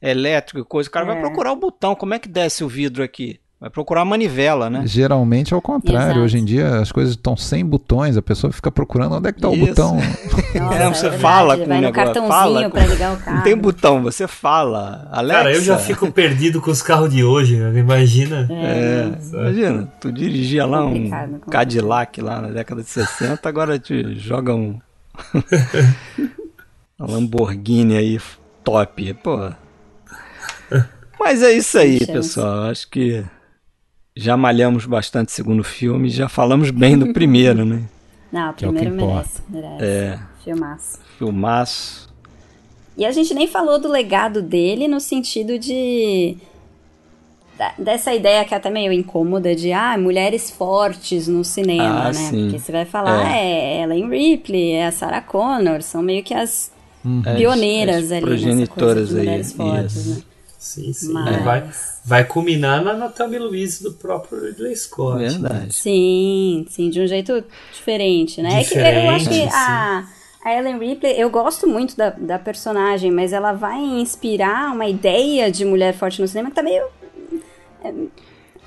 elétrico e coisa. O cara vai É. procurar o botão. Como é que desce o vidro aqui? Vai procurar a manivela, né? Geralmente é o contrário. Exato. Hoje em dia as coisas estão sem botões, a pessoa fica procurando onde é que está o botão. *laughs* Nossa, É, você verdade, fala com vai o no negócio, cartãozinho fala pra com- ligar o carro. Não tem botão, você fala. Alexa. Cara, eu já fico perdido com os carros de hoje, né? imagina. É, imagina, tu dirigia lá um. Cadillac lá na década de 60, agora te joga um *laughs* uma Lamborghini aí top, pô. Mas é isso aí, pessoal. Acho que já malhamos bastante o segundo filme, já falamos bem do primeiro, né? *laughs* Não, o Que é o primeiro merece, merece. É, Filmaço. filmaço. E a gente nem falou do legado dele no sentido de. dessa ideia que é até meio incômoda de ah, mulheres fortes no cinema, Ah, né? sim. Porque você vai falar, é. Ellen Ripley, é a Sarah Connor, são meio que as pioneiras as ali progenitoras nessa coisa de aí, mulheres fortes, isso. né? Sim, sim. Mas- Vai, vai culminar na Nathaniel Louise do próprio Ridley Scott. né? Verdade. Sim, sim, de um jeito diferente, né? É que eu acho que Diferente, a, a Ellen Ripley, eu gosto muito da, da personagem, mas ela vai inspirar uma ideia de mulher forte no cinema que tá meio. é,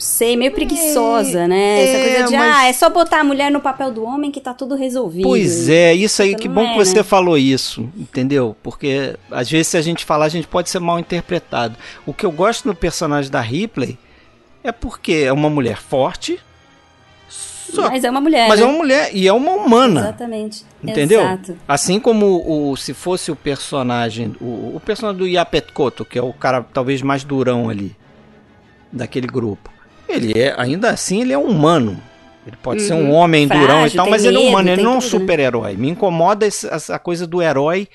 sei, meio preguiçosa, né? Essa é, coisa de, mas- ah, é só botar a mulher no papel do homem que tá tudo resolvido. Pois é, isso aí, que bom é, que você né? falou isso, entendeu? Porque às vezes se a gente falar, a gente pode ser mal interpretado. O que eu gosto no personagem da Ripley é porque é uma mulher forte, só, mas, Mas é uma mulher. é né? uma mulher e é uma humana. Exatamente. Entendeu? Exato. Assim como o, se fosse o personagem, o, o personagem do Yapet Kotto, que é o cara talvez mais durão ali, daquele grupo. Ele é, ainda assim, ele é humano. Ele pode ser um Uhum. homem Frágil, durão e tal, mas ele é medo, humano, ele não é um né? super-herói. Me incomoda essa coisa do herói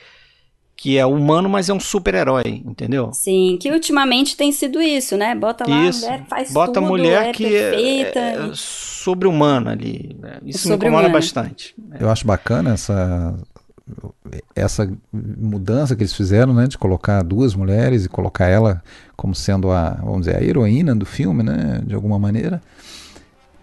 que é humano, mas é um super-herói, entendeu? Sim, que ultimamente tem sido isso, né? Bota lá Isso. a mulher faz Bota tudo, a mulher é que perfeita. é, é sobre-humana ali. né? Isso me incomoda bastante. Eu acho bacana essa essa mudança que eles fizeram, né, de colocar duas mulheres e colocar ela como sendo a, vamos dizer, a heroína do filme, né, de alguma maneira.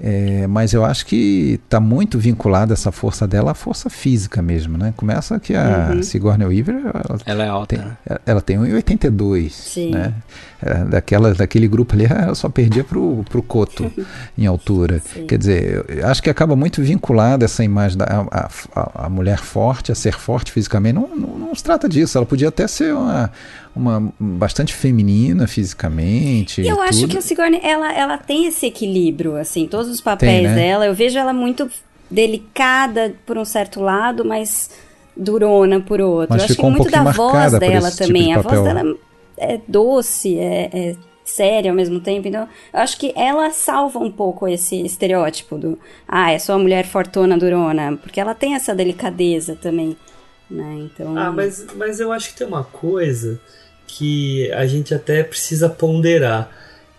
É, mas eu acho que está muito vinculada essa força dela à força física mesmo, né? Começa que a Uhum. Sigourney Weaver, ela Ela é alta, tem, né? ela tem 1,82, Sim. né? É, Daquela, daquele grupo ali, *laughs* ela só perdia pro, pro Coto *laughs* em altura. Sim. Quer dizer, eu acho que acaba muito vinculada essa imagem da a, a- a mulher forte, a ser forte fisicamente. Não, não, não se trata disso. Ela podia até ser uma, uma bastante feminina fisicamente. E eu e acho tudo. que a Sigourney, ela, ela tem esse equilíbrio, assim, todos os papéis Tem, né? dela, eu vejo ela muito delicada por um certo lado, mas durona por outro. Mas eu acho que um muito da voz dela tipo também. de a voz dela é doce, é, é séria ao mesmo tempo. Então, eu acho que ela salva um pouco esse estereótipo do ah, é só a mulher fortuna durona, porque ela tem essa delicadeza também. Né? Então, Ah, mas, mas eu acho que tem uma coisa que a gente até precisa ponderar.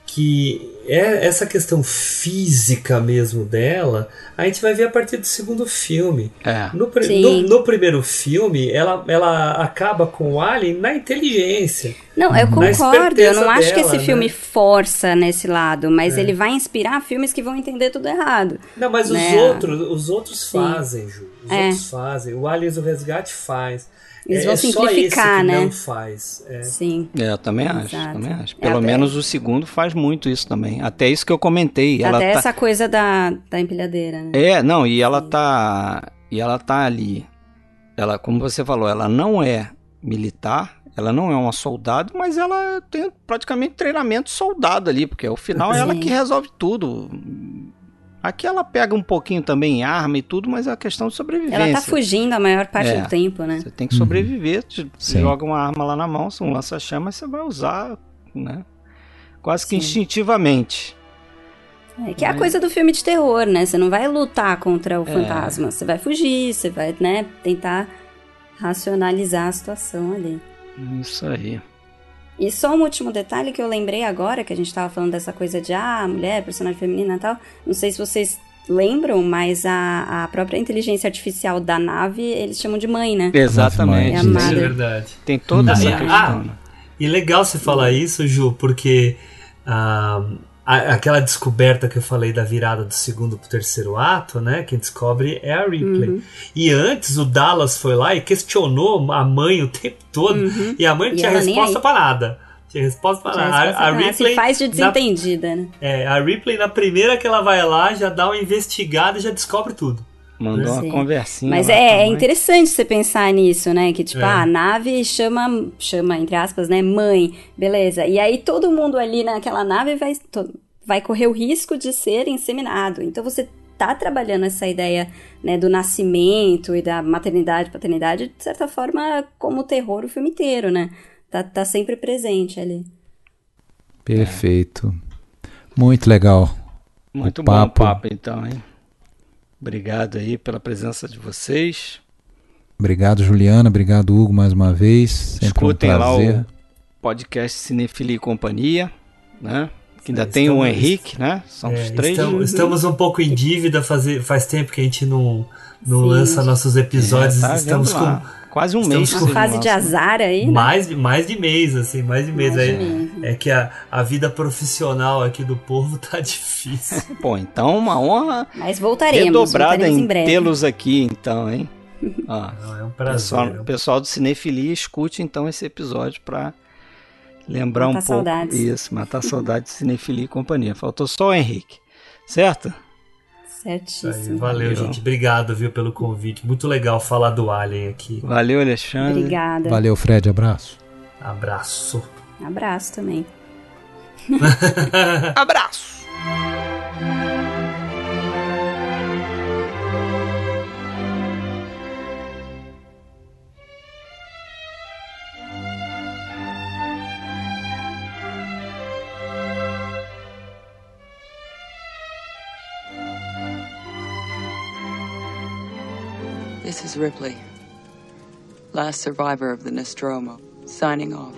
Que é essa questão física mesmo dela, a gente vai ver a partir do segundo filme. É. No, no, no primeiro filme, ela, ela acaba com o Alien na inteligência. Não, eu concordo. Eu não acho que dela, esse né? filme força nesse lado, mas É. ele vai inspirar filmes que vão entender tudo errado. Não, mas Né? os outros, os outros Sim. fazem, Ju. Os É. outros fazem. O Aliens do Resgate faz. Eles é, vão é só esse simplificar, que né? não faz. É. Sim. É, eu também acho, Exato. também acho. É Pelo até- menos o segundo faz muito isso também. Até isso que eu comentei. Ela Até tá... essa coisa da, da empilhadeira, né? É, não, e ela tá. E ela tá ali. Ela, como você falou, ela não é militar, ela não é uma soldado, mas ela tem praticamente treinamento soldado ali, porque ao final é ela Sim. que resolve tudo. Aqui ela pega um pouquinho também em arma e tudo, mas é a questão de sobrevivência. Ela tá fugindo a maior parte É. do tempo, né? Você tem que sobreviver, Sim. joga uma arma lá na mão, um lança-chamas, você vai usar, né? quase que instintivamente. É que é a coisa do filme de terror, né? Você não vai lutar contra o É. fantasma, você vai fugir, você vai, né, tentar racionalizar a situação ali. Isso aí. E só um último detalhe que eu lembrei agora, que a gente tava falando dessa coisa de, ah, mulher, personagem feminina e tal. Não sei se vocês lembram, mas a, a própria inteligência artificial da nave, eles chamam de mãe, né? Exatamente. É a Isso é verdade. Tem toda essa Ah, questão. ah? E legal você falar isso, Ju, porque ah, a- aquela descoberta que eu falei da virada do segundo pro terceiro ato, né? Quem descobre é a Ripley. Uhum. E antes o Dallas foi lá e questionou a mãe o tempo todo. E a mãe não Uhum. Tinha resposta pra nada. Tinha resposta pra Já nada. A, a Ripley. se faz de na- desentendida, né? é, a Ripley, na primeira que ela vai lá, já dá uma investigada e já descobre tudo. Mandou uma conversinha. Mas lá é, é interessante você pensar nisso, né? Que tipo, É. ah, a nave chama, chama, entre aspas, né? Mãe, beleza. E aí todo mundo ali naquela nave vai, to- vai correr o risco de ser inseminado. Então você tá trabalhando essa ideia né, do nascimento e da maternidade, paternidade, de certa forma, como terror o filme inteiro, né? Tá, tá sempre presente ali. Perfeito. Muito legal. Muito o bom o papo. papo, então, hein? Obrigado aí pela presença de vocês. Obrigado, Juliana. Obrigado, Hugo, mais uma vez. Sempre Escutem um lá o podcast Cinefilia e Companhia, né? Que ainda É, tem o estamos- Henrique, né? São É, os três. Estamos, estamos um pouco em dívida, fazer, faz tempo que a gente não, não Sim. lança nossos episódios. É, tá estamos com lá. Quase um estamos mês. Uma fase de azar aí, né? mais, de- mais de mês, assim, mais de mês. Mais de é, mês. é que a, a vida profissional aqui do povo *laughs* tá difícil. *laughs* Pô, então uma honra Mas voltaremos, redobrada voltaremos em em breve. tê-los aqui, então, hein? Ó, *laughs* Não, é um prazer. pessoal, é um- pessoal do Cinefilia, escute então esse episódio pra lembrar Matar um pouco. saudades. Isso, matar saudade de Cinefilia e companhia. Faltou só o Henrique, certo? Isso aí, Certíssimo. valeu, Valeu. gente. Obrigado, viu, pelo convite. Muito legal falar do Alien aqui. Valeu, Alexandre. Obrigada. Valeu, Fred. Abraço. Abraço. Abraço também. *laughs* Abraço! Ripley, last survivor of the Nostromo, signing off.